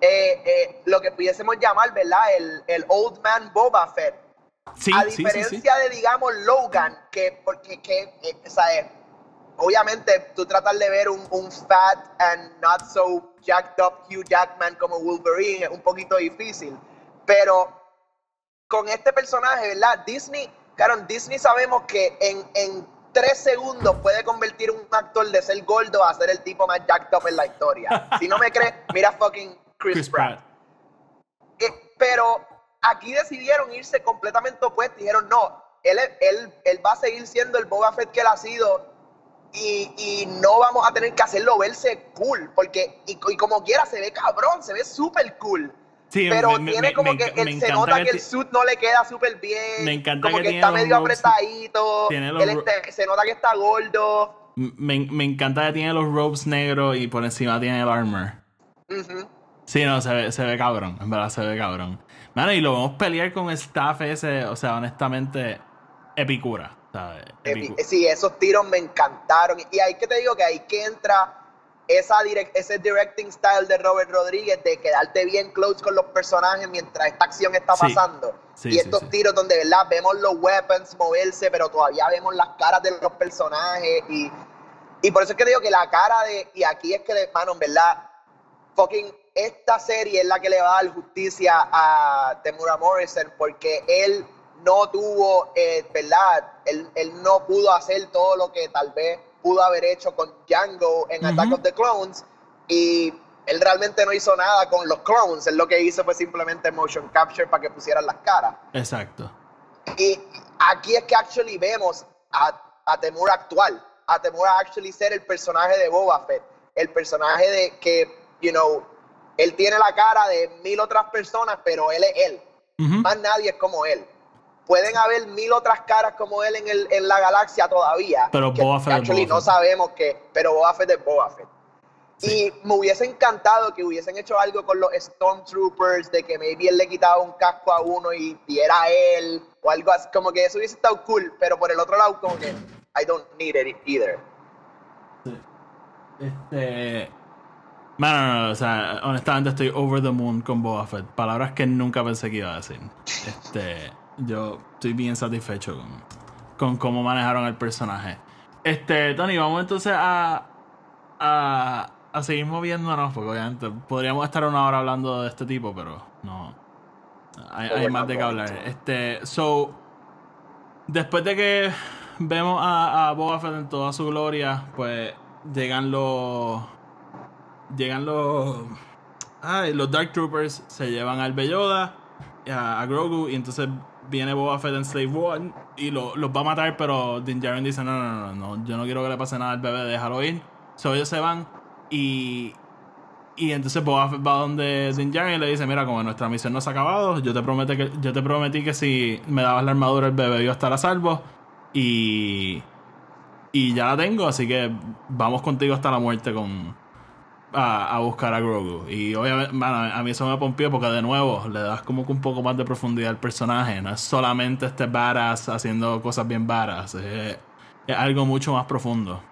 eh, eh, lo que pudiésemos llamar, ¿verdad? El, el Old Man Boba Fett.
sí,
a
sí,
diferencia
sí.
de, digamos, Logan, que, porque, que, eh, o sea, eh, obviamente tú tratas de ver un, un fat and not so jacked up Hugh Jackman como Wolverine es un poquito difícil, pero con este personaje, ¿verdad? Disney, claro, Disney sabemos que en, en tres segundos puede convertir un actor de ser gordo a ser el tipo más jacked up en la historia. Si no me crees, mira fucking Chris,
Chris
Pratt.
Pratt.
Eh, pero aquí decidieron irse completamente opuestos. Dijeron, no, él, él, él va a seguir siendo el Boba Fett que él ha sido y, y no vamos a tener que hacerlo verse cool, porque y, y como quiera se ve cabrón, se ve súper cool.
Sí,
pero
me-
tiene
me-
como
me
que se nota
que
que el suit no le queda súper bien.
Me encanta
como
que
que, está medio apretadito. este- se nota que está gordo.
Me, me encanta que tiene los robes negros y por encima tiene el armor.
Ujú.
Sí, no, se ve, se ve cabrón. En verdad, se ve cabrón. Mano, y lo vamos a pelear con staff ese, o sea, honestamente, epicura. ¿Sabes? Epicu-
Sí, esos tiros me encantaron. Y ahí que te digo que ahí que entra esa direc- ese directing style de Robert Rodríguez de quedarte bien close con los personajes mientras esta acción está pasando.
Sí,
y estos
sí.
tiros donde, ¿verdad? Vemos los weapons moverse, pero todavía vemos las caras de los personajes. Y, y por eso es que te digo que la cara de. Y aquí es que, hermano, en verdad, fucking esta serie es la que le va a dar justicia a Temura Morrison porque él no tuvo, eh, ¿verdad? Él, él no pudo hacer todo lo que tal vez pudo haber hecho con Django en Attack of the Clones y él realmente no hizo nada con los clones, él lo que hizo fue simplemente motion capture para que pusieran las caras.
Exacto.
Y aquí es que actually vemos a, a Temura actual, a Temura actually ser el personaje de Boba Fett, el personaje de que, you know, él tiene la cara de mil otras personas, pero él es él.
Ujú.
Más nadie es como él. Pueden haber mil otras caras como él en, el, en la galaxia todavía.
Pero
que
Boba Fett es
actually
Boba
no sabemos que, pero Boba Fett es Boba Fett.
Sí.
Y me hubiese encantado que hubiesen hecho algo con los Stormtroopers, de que maybe él le quitaba un casco a uno y, y era él, o algo así, como que eso hubiese estado cool, pero por el otro lado, como que I don't need it either.
Este. Mano, no, no, o sea, honestamente estoy over the moon con Boba Fett. Palabras que nunca pensé que iba a decir. Este. Yo estoy bien satisfecho con, con cómo manejaron el personaje. Este, Tony, vamos entonces a. a. a seguir moviéndonos, porque obviamente podríamos estar una hora hablando de este tipo, pero no. Hay, hay más de qué hablar. Este, so. Después de que vemos a, a Boba Fett en toda su gloria, pues llegan los llegan los. Ay, los Dark Troopers se llevan al Belloda, a, a Grogu, y entonces viene Boba Fett en Slave One y lo- los va a matar, pero Din Djarin dice: no, no, no, no, yo no quiero que le pase nada al bebé, déjalo ir. So ellos se van y. Y entonces Boba Fett va donde Din Djarin y le dice, mira, como nuestra misión no se ha acabado, yo te, prometí que, yo te prometí que si me dabas la armadura el bebé iba a estar a salvo. Y... Y ya la tengo, así que vamos contigo hasta la muerte con... A, a buscar a Grogu. Y obviamente, a mí eso me pompió porque de nuevo le das como que un poco más de profundidad al personaje. No es solamente este badass haciendo cosas bien badass. Es, es algo mucho más profundo.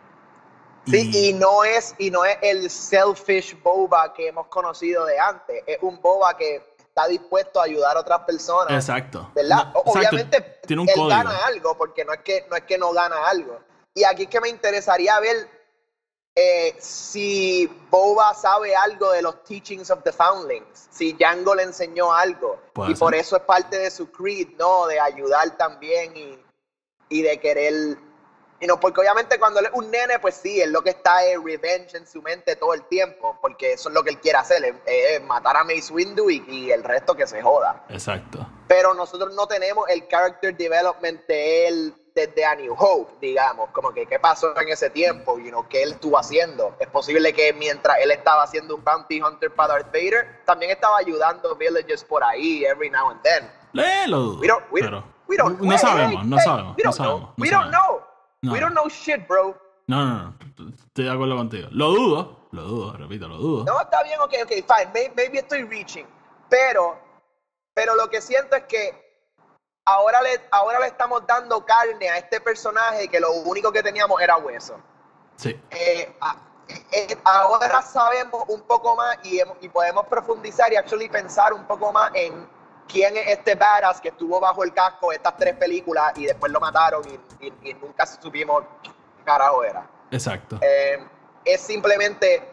Sí, y no es, y no es el selfish boba que hemos conocido de antes. Es un boba que está dispuesto a ayudar a otras personas.
Exacto.
¿Verdad?
No,
O-
exacto,
Obviamente
tiene un
él
código.
gana algo, porque no es que no es que no gana algo. Y aquí es que me interesaría ver eh, si Boba sabe algo de los teachings of the foundlings, si Django le enseñó algo.
Puede
Y por eso es parte de su creed, ¿no? De ayudar también y, y de querer. Y no, porque obviamente cuando él es un nene, pues sí, es lo que está es revenge en su mente todo el tiempo, porque eso es lo que él quiere hacer, es, es matar a Mace Windu y, y el resto que se joda
Exacto.
pero nosotros no tenemos el character development de él desde A New Hope, digamos, como que qué pasó en ese tiempo, you know, qué él estuvo haciendo. Es posible que mientras él estaba haciendo un bounty hunter para Darth Vader, también estaba ayudando villages por ahí every now and then.
Léelo.
We don't, we,
pero
we don't,
no
hey,
sabemos,
hey,
no
hey,
sabemos,
we
no
don't
sabemos.
know,
no
we don't
sabemos.
know,
No,
we
no.
don't know shit, bro.
No, no, no. Estoy de acuerdo contigo. Lo dudo, lo dudo, repito, lo dudo.
No, está bien, ok, ok, fine, May- maybe estoy reaching, pero, pero lo que siento es que ahora le, ahora le estamos dando carne a este personaje que lo único que teníamos era hueso.
Sí.
Eh, eh, ahora sabemos un poco más y, podemos profundizar y actually pensar un poco más en quién es este badass que estuvo bajo el casco de estas tres películas y después lo mataron y, y- y nunca supimos qué carajo era.
Exacto.
Eh, es simplemente,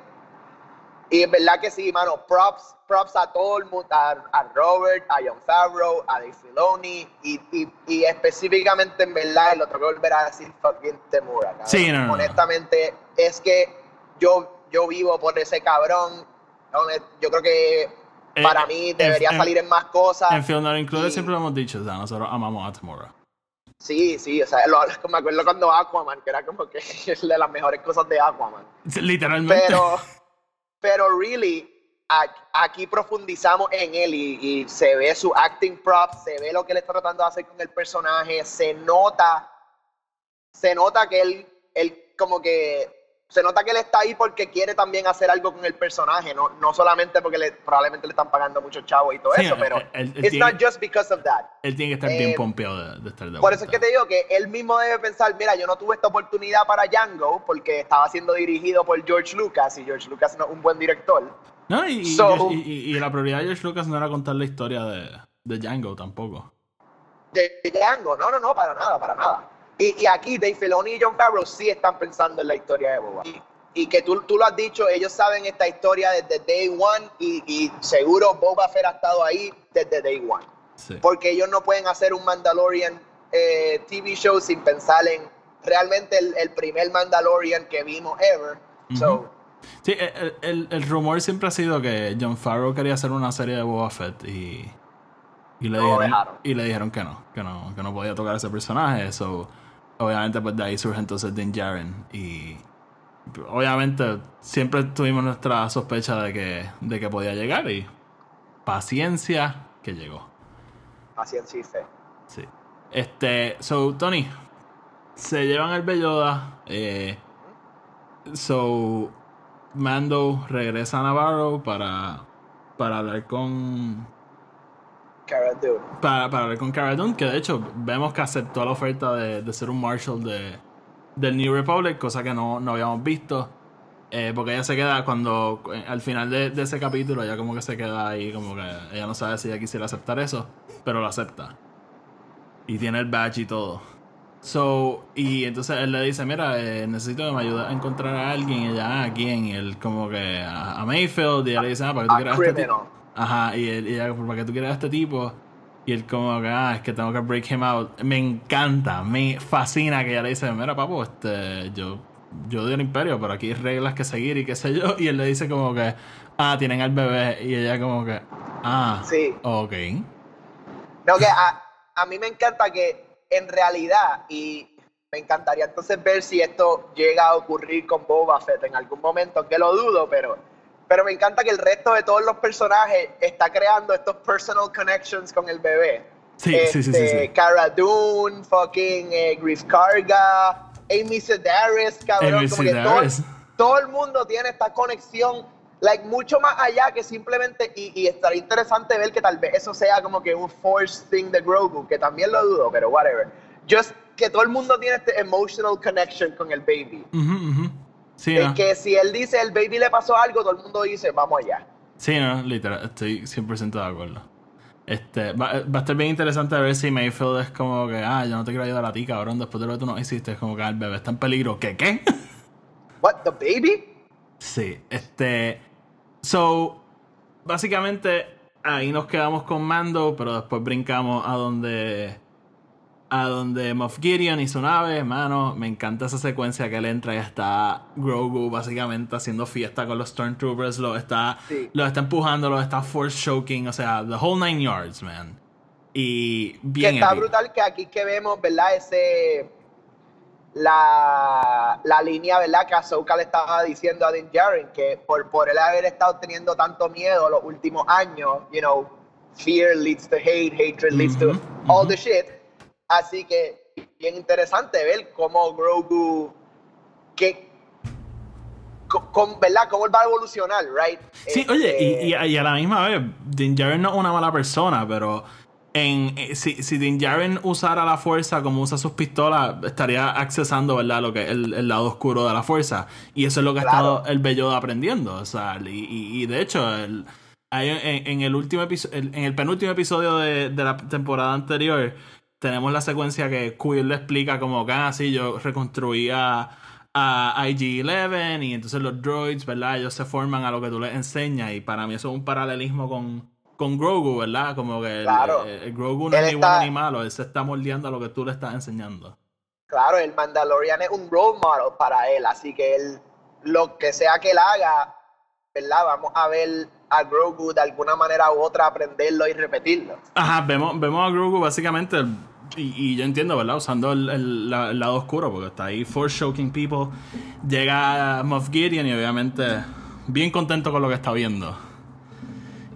y es verdad que sí, mano, props, props a todo el mundo, a, a Robert, a John Favreau, a Dave Filoni, y, y, y específicamente en verdad, lo tengo que volver a decir, fucking Temura, cabrón.
Sí, no.
Honestamente, es que yo, yo vivo por ese cabrón, yo creo que
Eh,
para mí
en-
debería
en-
salir en más cosas.
En Film Not Included
y-
siempre lo hemos dicho, o sea, nosotros amamos a Tamura.
Sí, sí, o sea, lo- me acuerdo cuando Aquaman, que era como que es de las mejores cosas de Aquaman.
Literalmente.
pero pero really aquí profundizamos en él y, se ve su acting props se ve lo que él está tratando de hacer con el personaje se nota se nota que él él como que se nota que él está ahí porque quiere también hacer algo con el personaje no, no solamente porque le, probablemente le están pagando muchos chavos y todo
Sí,
eso pero it's
tiene-
not just because of that
Él tiene que estar bien
eh,
pompeado de, de estar de
por eso es
vuelta.
que te digo que él mismo debe pensar, mira, yo no tuve esta oportunidad para Django porque estaba siendo dirigido por George Lucas y George Lucas no es un buen director.
No, y, y-
So-
y- y- y la prioridad de George Lucas no era contar la historia de, de Django tampoco.
De Django, no, no, no, para nada, para nada. Y, y aquí Dave Filoni y John Favreau sí están pensando en la historia de Boba. Y, y que tú, tú lo has dicho, ellos saben esta historia desde Day One y, y seguro Boba Fett ha estado ahí desde Day One.
Sí.
Porque ellos no pueden hacer un Mandalorian eh, TV show sin pensar en realmente el, el primer Mandalorian que vimos ever. So.
Sí, el, el- el rumor siempre ha sido que John Farrow quería hacer una serie de Boba Fett y, y, le,
No
dijeron, y le dijeron que no, que no, que no podía tocar ese personaje. So, obviamente, pues de ahí surge entonces Din Djarin. Y obviamente siempre tuvimos nuestra sospecha de que, de que podía llegar y paciencia que llegó.
así en chiste.
Sí. Este, so, Tony, se llevan el Belloda. Eh, so, Mando regresa a Navarro para, para hablar con.
Cara Dune.
Para, para hablar con Cara Dune, que de hecho vemos que aceptó la oferta de, de ser un Marshal de, del New Republic, cosa que no, no habíamos visto. Eh, porque ella se queda cuando al final de, de ese capítulo, ella como que se queda ahí, como que ella no sabe si ella quisiera aceptar eso, pero lo acepta. Y tiene el badge y todo. So, y entonces él le dice, mira, eh, necesito que me ayudes a encontrar a alguien. Y ella, "Ah, ¿a quién? Y él como que a, a Mayfield. Y ella le dice, ah, ¿para qué tú
A
este
criminal.
Ajá, y, él, y ella, ¿para qué tú quieres a este tipo? Y él como que, ah, es que tengo que break him out. Me encanta, me fascina que ella le dice, mira, papo, este, yo yo odio el imperio, pero aquí hay reglas que seguir y qué sé yo. Y él le dice como que, ah, tienen al bebé. Y ella como que, ah,
Sí.
ok.
No, que a, a mí me encanta que en realidad, y me encantaría entonces ver si esto llega a ocurrir con Boba Fett en algún momento, que lo dudo, pero, pero me encanta que el resto de todos los personajes está creando estos personal connections con el bebé.
Sí, sí, sí, sí,
Este,
sí.
Cara Dune, fucking eh, Griff Karga, Amy Sedaris, cabrón.
Amy
como que todo,
Sedaris.
todo el mundo tiene esta conexión, like, mucho más allá que simplemente, y, y estaría interesante ver que tal vez eso sea como que un force thing de Grogu, que también lo dudo, pero whatever. Just que todo el mundo tiene este emotional connection con el baby.
Ujú, ujú. Sí,
Es
no.
que si él dice el baby le pasó algo, todo el mundo dice, vamos allá.
Sí, no, literal, estoy 100% de acuerdo. Este, va, va a estar bien interesante ver si Mayfield es como que, ah, yo no te quiero ayudar a ti, cabrón, después de lo que tú nos hiciste, es como que ah, el bebé está en peligro. ¿Qué, qué?
What, the baby?
Sí, este. So, básicamente ahí nos quedamos con Mando, pero después brincamos a donde. A donde Moff Gideon y su nave, mano. Me encanta esa secuencia que él entra y está Grogu básicamente haciendo fiesta con los Stormtroopers. Los está,
Sí.
los está empujando, los está force choking. O sea, the whole nine yards, man. Y
Que
bien.
está
épico.
brutal que aquí que vemos, ¿verdad? Ese. La, la línea, ¿verdad? Que Ahsoka le estaba diciendo a Din Djarin que por, por él haber estado teniendo tanto miedo los últimos años, you know, fear leads to hate, hatred leads to all
ujú.
the shit. Así que bien interesante ver cómo Grogu, que, co- con, ¿verdad? Cómo él va a evolucionar, right?
Sí, oye, y,
Este,
y- y a la misma vez, Din Djarin no es una mala persona, pero en, eh, si, si Din Djarin usara la fuerza como usa sus pistolas, estaría accesando, ¿verdad? Lo que es el, el lado oscuro de la fuerza. Y eso es lo que ha estado el Belloda aprendiendo. O sea, y, y- de hecho, el- en, en el último episodio, en el penúltimo episodio de, de la temporada anterior, tenemos la secuencia que Quill le explica como que así yo reconstruía a IG-11 y entonces los droids, ¿verdad? Ellos se forman a lo que tú les enseñas y para mí eso es un paralelismo con, con Grogu, ¿verdad? Como que el,
Claro.
el- el Grogu no
Él
es ni
está-
bueno ni malo, él se está moldeando a lo que tú le estás enseñando.
Claro, el Mandalorian es un role model para él, así que él, lo que sea que él haga, ¿verdad? Vamos a ver a Grogu de alguna manera u otra aprenderlo y repetirlo.
Ajá, vemos, vemos a Grogu básicamente, y, y yo entiendo, ¿verdad? Usando el, el- la- el lado oscuro, porque está ahí force choking people. Llega Moff Gideon y obviamente bien contento con lo que está viendo.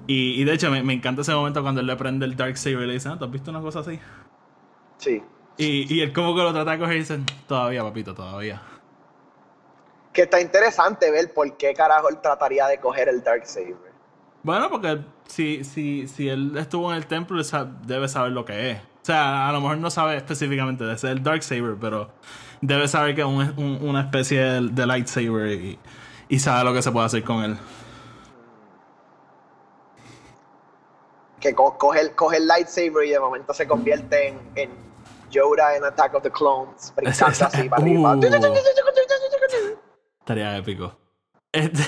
Y, y de hecho me, me encanta ese momento cuando él le prende el Dark Saber y le dice, "Ah, ¿tú has visto una cosa así?
Sí.
Y, y él como que lo trata de coger y dice, todavía, papito, todavía.
Que está interesante ver por qué carajo él trataría de coger el Darksaber.
Bueno, porque si, si, si él estuvo en el templo, debe saber lo que es. O sea, a lo mejor no sabe específicamente de ser el Darksaber, pero debe saber que es un- un- una especie de, de lightsaber y, y sabe lo que se puede hacer con él.
Que co- coge, el, coge el lightsaber y de momento se convierte en, en Yoda en Attack of the Clones, brincando así para arriba.
Uh. Estaría épico. Este-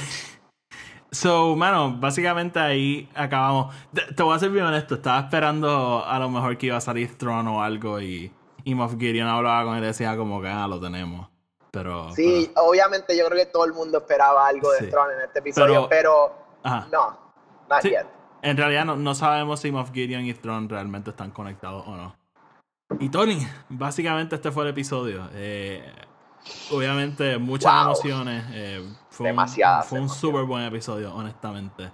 So, mano, básicamente ahí acabamos. Te, te voy a ser bien honesto, estaba esperando a lo mejor que iba a salir Throne o algo y, y Moff Gideon hablaba con él y decía como que, ah, lo tenemos. Pero...
Sí, obviamente yo creo que todo el mundo esperaba algo de
Sí.
En este episodio, pero,
Ajá.
no, not
Sí,
yet.
En realidad no, no sabemos si Moff Gideon y Throne realmente están conectados o no. Y Tony, básicamente este fue el episodio. Eh, obviamente muchas
Wow.
emociones. eh, fue
Demasiadas
un, fue un súper buen episodio, honestamente.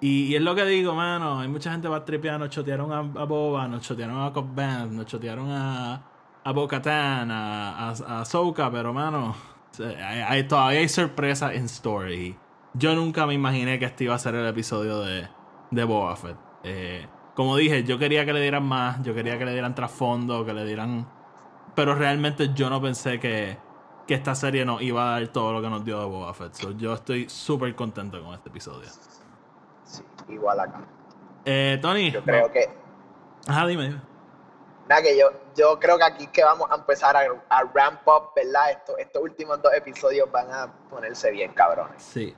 Y, y es lo que digo, mano. Hay mucha gente va tripear. Nos chotearon a, a Boba, nos chotearon a Cobb Vanth, nos chotearon a, a Bo-Katan, a, a, a Ahsoka, pero, mano, hay, hay- todavía hay sorpresas en story. Yo nunca me imaginé que este iba a ser el episodio de, de Boba Fett. Eh, como dije, yo quería que le dieran más, yo quería que le dieran trasfondo, que le dieran... Pero realmente yo no pensé que, que esta serie nos iba a dar todo lo que nos dio de Boba Fett. So, yo estoy súper contento con este episodio.
Sí, igual acá.
Eh, Tony.
Yo creo que,
Ajá, dime, dime.
nada, que yo, yo creo que aquí que vamos a empezar a, a ramp up, ¿verdad? Estos, estos últimos dos episodios van a ponerse bien cabrones.
Sí.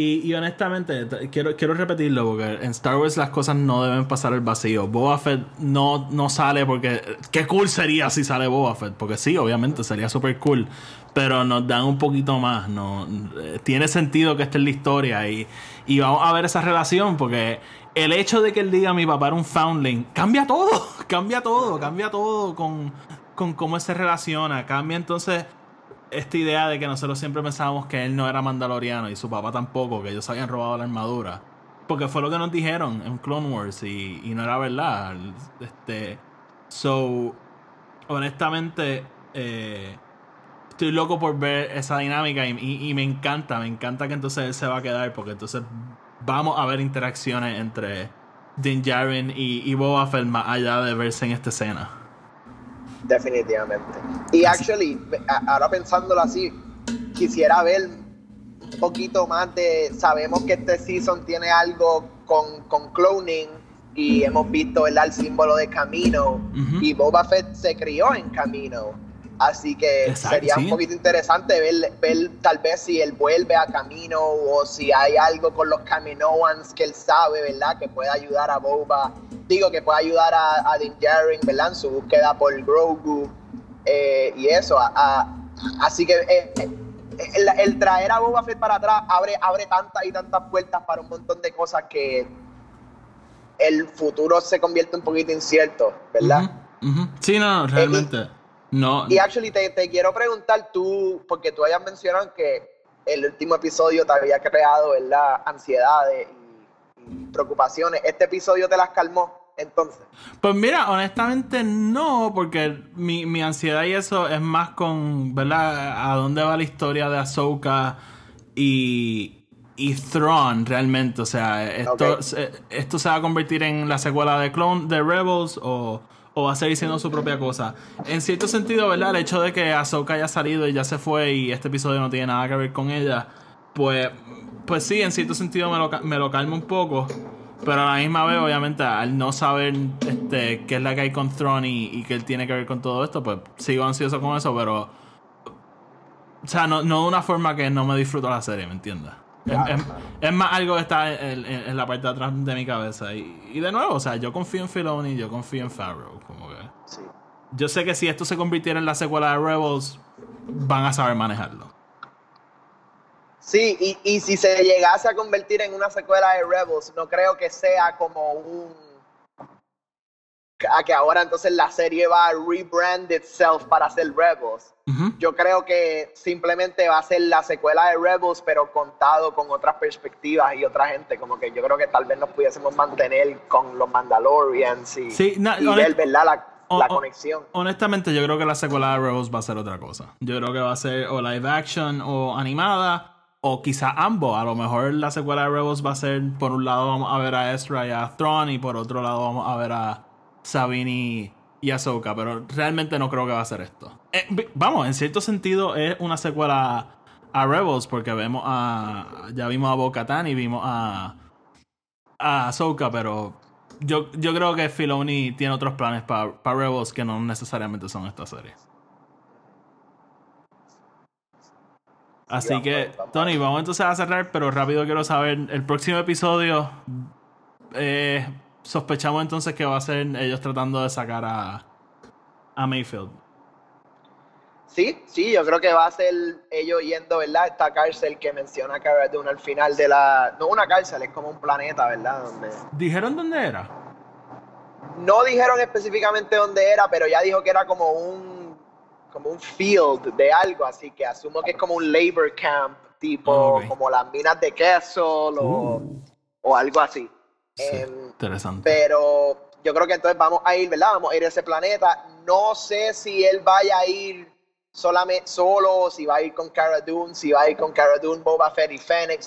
Y, honestamente, quiero, quiero repetirlo porque en Star Wars las cosas no deben pasar el vacío. Boba Fett no, no sale porque. Qué cool sería si sale Boba Fett. Porque sí, obviamente sería súper cool. Pero nos dan un poquito más. No, tiene sentido que esté en la historia. Y, y vamos a ver esa relación porque el hecho de que él diga mi papá era un foundling cambia todo. Cambia todo. Cambia todo con, con cómo se relaciona. Cambia entonces esta idea de que nosotros siempre pensábamos que él no era mandaloriano y su papá tampoco, que ellos habían robado la armadura. Porque fue lo que nos dijeron en Clone Wars y, y no era verdad. Este, so, honestamente, eh, estoy loco por ver esa dinámica y, me encanta, me encanta que entonces él se va a quedar porque entonces vamos a ver interacciones entre Din Djarin y, y Boba Fett más allá de verse en esta escena.
Definitivamente. Y actually, ahora pensándolo así, quisiera ver un poquito más de. Sabemos que este season tiene algo con, con cloning y hemos visto ¿verdad? el símbolo de Camino. Y Boba Fett se crió en Camino. Así que
Exacto,
sería
sí.
un poquito interesante ver, ver tal vez si él vuelve a Camino o si hay algo con los Caminoans que él sabe, ¿verdad? Que pueda ayudar a Boba. Digo, que pueda ayudar a, a Din Djarin, ¿verdad? En su búsqueda por Grogu eh, y eso. a- a- así que eh, eh, el, el traer a Boba Fett para atrás abre, abre tantas y tantas puertas para un montón de cosas que el futuro se convierte un poquito incierto, ¿verdad?
Sí, no, no, realmente. No,
Y actually te, te quiero preguntar tú, porque tú hayas mencionado que el último episodio te había creado, ¿verdad? Ansiedades y, y preocupaciones. ¿Este episodio te las calmó entonces?
Pues mira, honestamente no, porque mi, mi ansiedad y eso es más con, ¿verdad? A dónde va la historia de Ahsoka y, y Thrawn realmente. O sea, esto, esto se va a convertir en la secuela de Clone de Rebels o, o va a seguir siendo su propia cosa. En cierto sentido, ¿verdad? El hecho de que Ahsoka haya salido y ya se fue y este episodio no tiene nada que ver con ella, pues, pues sí, en cierto sentido me lo, me lo calma un poco. Pero a la misma vez, obviamente, al no saber este, qué es la que hay con Thrawn y, él tiene que ver con todo esto, pues sigo ansioso con eso, pero. O sea, no, no de una forma que no me disfruto la serie, ¿me entiendes? Es, es- es más algo que está en, en- en la parte de atrás de mi cabeza. Y, y de nuevo, o sea, yo confío en Filoni, yo confío en Farrow. Como que.
Sí.
Yo sé que si esto se convirtiera en la secuela de Rebels, van a saber manejarlo.
Sí, y, y si se llegase a convertir en una secuela de Rebels, no creo que sea como un... A que ahora entonces la serie va a rebrand itself para ser Rebels. Yo creo que simplemente va a ser la secuela de Rebels, pero contado con otras perspectivas y otra gente. Como que yo creo que tal vez nos pudiésemos mantener con los Mandalorians y,
Sí,
y ver, ¿verdad? La, la conexión.
Honestamente, yo creo que la secuela de Rebels va a ser otra cosa. Yo creo que va a ser o live action o animada, o quizá ambos. A lo mejor la secuela de Rebels va a ser, por un lado vamos a ver a Ezra y a Thrawn, y por otro lado vamos a ver a Sabine y Ahsoka, pero realmente no creo que va a ser esto. Eh, vamos, en cierto sentido es una secuela a Rebels, porque vemos a. Ya vimos a Bo-Katan y vimos a. a Ahsoka, pero yo, yo creo que Filoni tiene otros planes para Rebels que no necesariamente son esta serie. Así que,
vamos a
Tony, vamos entonces a cerrar, pero rápido quiero saber, el próximo episodio, eh, sospechamos entonces que va a ser ellos tratando de sacar a, a Mayfield.
Sí, sí, yo creo que va a ser ellos yendo, ¿verdad? Esta cárcel que menciona Cara Dune al final de la... No una cárcel, es como un planeta, ¿verdad? Donde...
¿Dijeron dónde era?
No dijeron específicamente dónde era, pero ya dijo que era como un como un field de algo, así que asumo que es como un labor camp, tipo
Ok.
como las minas de queso o,
Uh.
o algo así.
Sí,
Em,
interesante.
pero yo creo que entonces vamos a ir, ¿verdad? Vamos a ir a ese planeta. No sé si él vaya a ir solamente solo, si va a ir con Cara Dune, si va a ir con Cara Dune, Boba Fett y Fennec.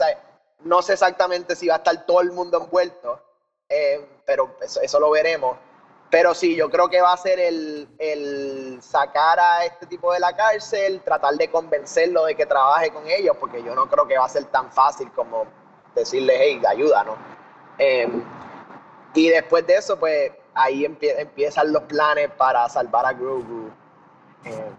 No sé exactamente si va a estar todo el mundo envuelto, eh, pero eso, lo veremos. Pero sí, yo creo que va a ser el, sacar a este tipo de la cárcel, tratar de convencerlo de que trabaje con ellos, porque yo no creo que va a ser tan fácil como decirle, hey, ayúdanos. Eh, y después de eso, pues ahí empie- empiezan los planes para salvar a Grogu. Eh,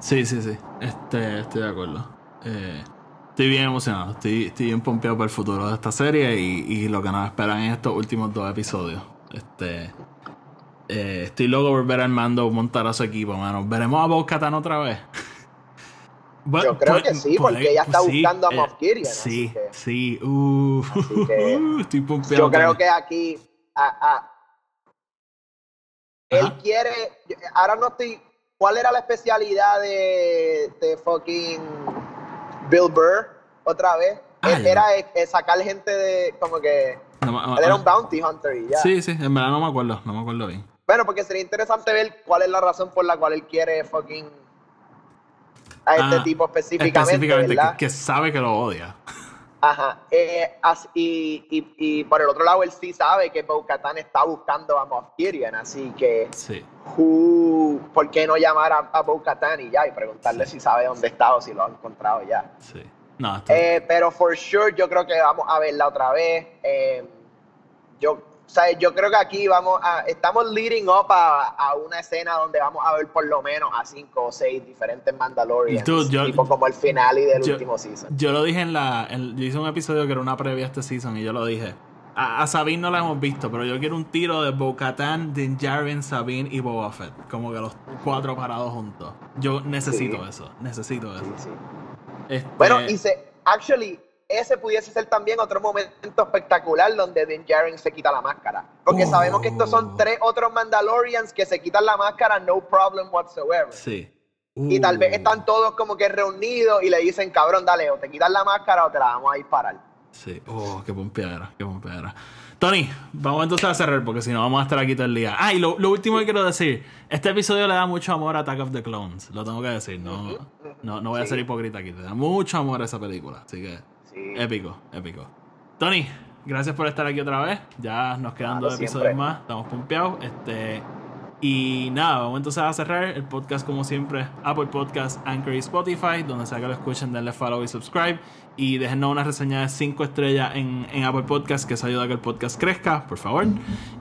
Sí, sí, sí. Este, estoy de acuerdo. Eh, Estoy bien emocionado, estoy, estoy bien pompeado por el futuro de esta serie y, y lo que nos esperan en estos últimos dos episodios. Este, eh, estoy loco por ver a Armando montar a su equipo, mano. ¿Veremos a Bo otra vez? Bueno,
Yo creo
pues-
que sí,
pues,
porque ella está
pues sí,
buscando a
eh,
Moff.
Sí,
que
sí. Uh,
Así que
estoy pompeado.
yo creo que aquí. ah, ah, él
Ajá.
quiere. Ahora no estoy. ¿Cuál era la especialidad de, de fucking Bill Burr otra vez?
Ah,
Él era sacar gente de. Como que.
No me-
Él era un bounty hunter y ya.
Sí, sí, en verdad no me acuerdo, no me acuerdo bien.
Bueno, porque sería interesante ver cuál es la razón por la cual él quiere fucking. A este
Ah,
tipo específicamente.
Específicamente,
¿verdad?
que, que sabe que lo odia.
Ajá. Eh, as- y, y, y por el otro lado, él sí sabe que Bo-Katan está buscando a Moff Gideon, así que,
Sí.
who- ¿por qué no llamar a, a Bo-Katan y ya? Y preguntarle si sabe dónde está o si lo ha encontrado ya.
Sí. No,
Eh, pero for sure, yo creo que vamos a verla otra vez. Eh, yo, o sea, yo creo que aquí vamos a, estamos leading up a, a una escena donde vamos a ver por lo menos a cinco o seis diferentes Mandalorians,
Dude, yo-
tipo como el final y del
yo-
último season.
Yo lo dije en la. en- yo hice un episodio que era una previa a este season y yo lo dije. A, a Sabine no la hemos visto, pero yo quiero un tiro de Bo-Katan, Din Djarin, Sabine y Boba Fett. Como que los cuatro parados juntos. Yo necesito
Sí.
eso. Necesito eso.
Sí, sí.
Este,
Bueno, y se, actually, ese pudiese ser también otro momento espectacular donde Din Djarin se quita la máscara. Porque
Oh.
sabemos que estos son tres otros Mandalorians que se quitan la máscara, no problem whatsoever.
Sí.
Y tal vez
Uh,
están todos como que reunidos y le dicen, cabrón, dale, o te quitas la máscara o te la vamos a disparar.
Sí. Oh, qué pompeadera, qué pompeadera. Tony, vamos entonces a cerrar porque si no vamos a estar aquí todo el día. Ah, y lo, lo último que quiero decir. Este episodio le da mucho amor a Attack of the Clones. Lo tengo que decir. No, no, no voy a ser hipócrita aquí. Te da mucho amor a esa película. Así que...
Sí.
Épico, épico. Tony, gracias por estar aquí otra vez. Ya nos quedan
Claro,
dos episodios
siempre.
más. Estamos pompeados. Este, y nada, vamos entonces a cerrar el podcast como siempre. Apple Podcast, Anchor y Spotify. Donde sea que lo escuchen, denle follow y subscribe. Y déjenos una reseña de 5 estrellas en, en Apple Podcast, que eso ayuda a que el podcast crezca, por favor.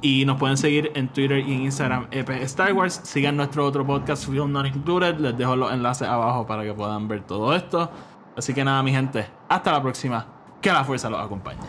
Y nos pueden seguir en Twitter y en Instagram, EP Star Wars. Sigan nuestro otro podcast, Film Not Included. Les dejo los enlaces abajo para que puedan ver todo esto. Así que nada, mi gente, hasta la próxima. Que la fuerza los acompañe.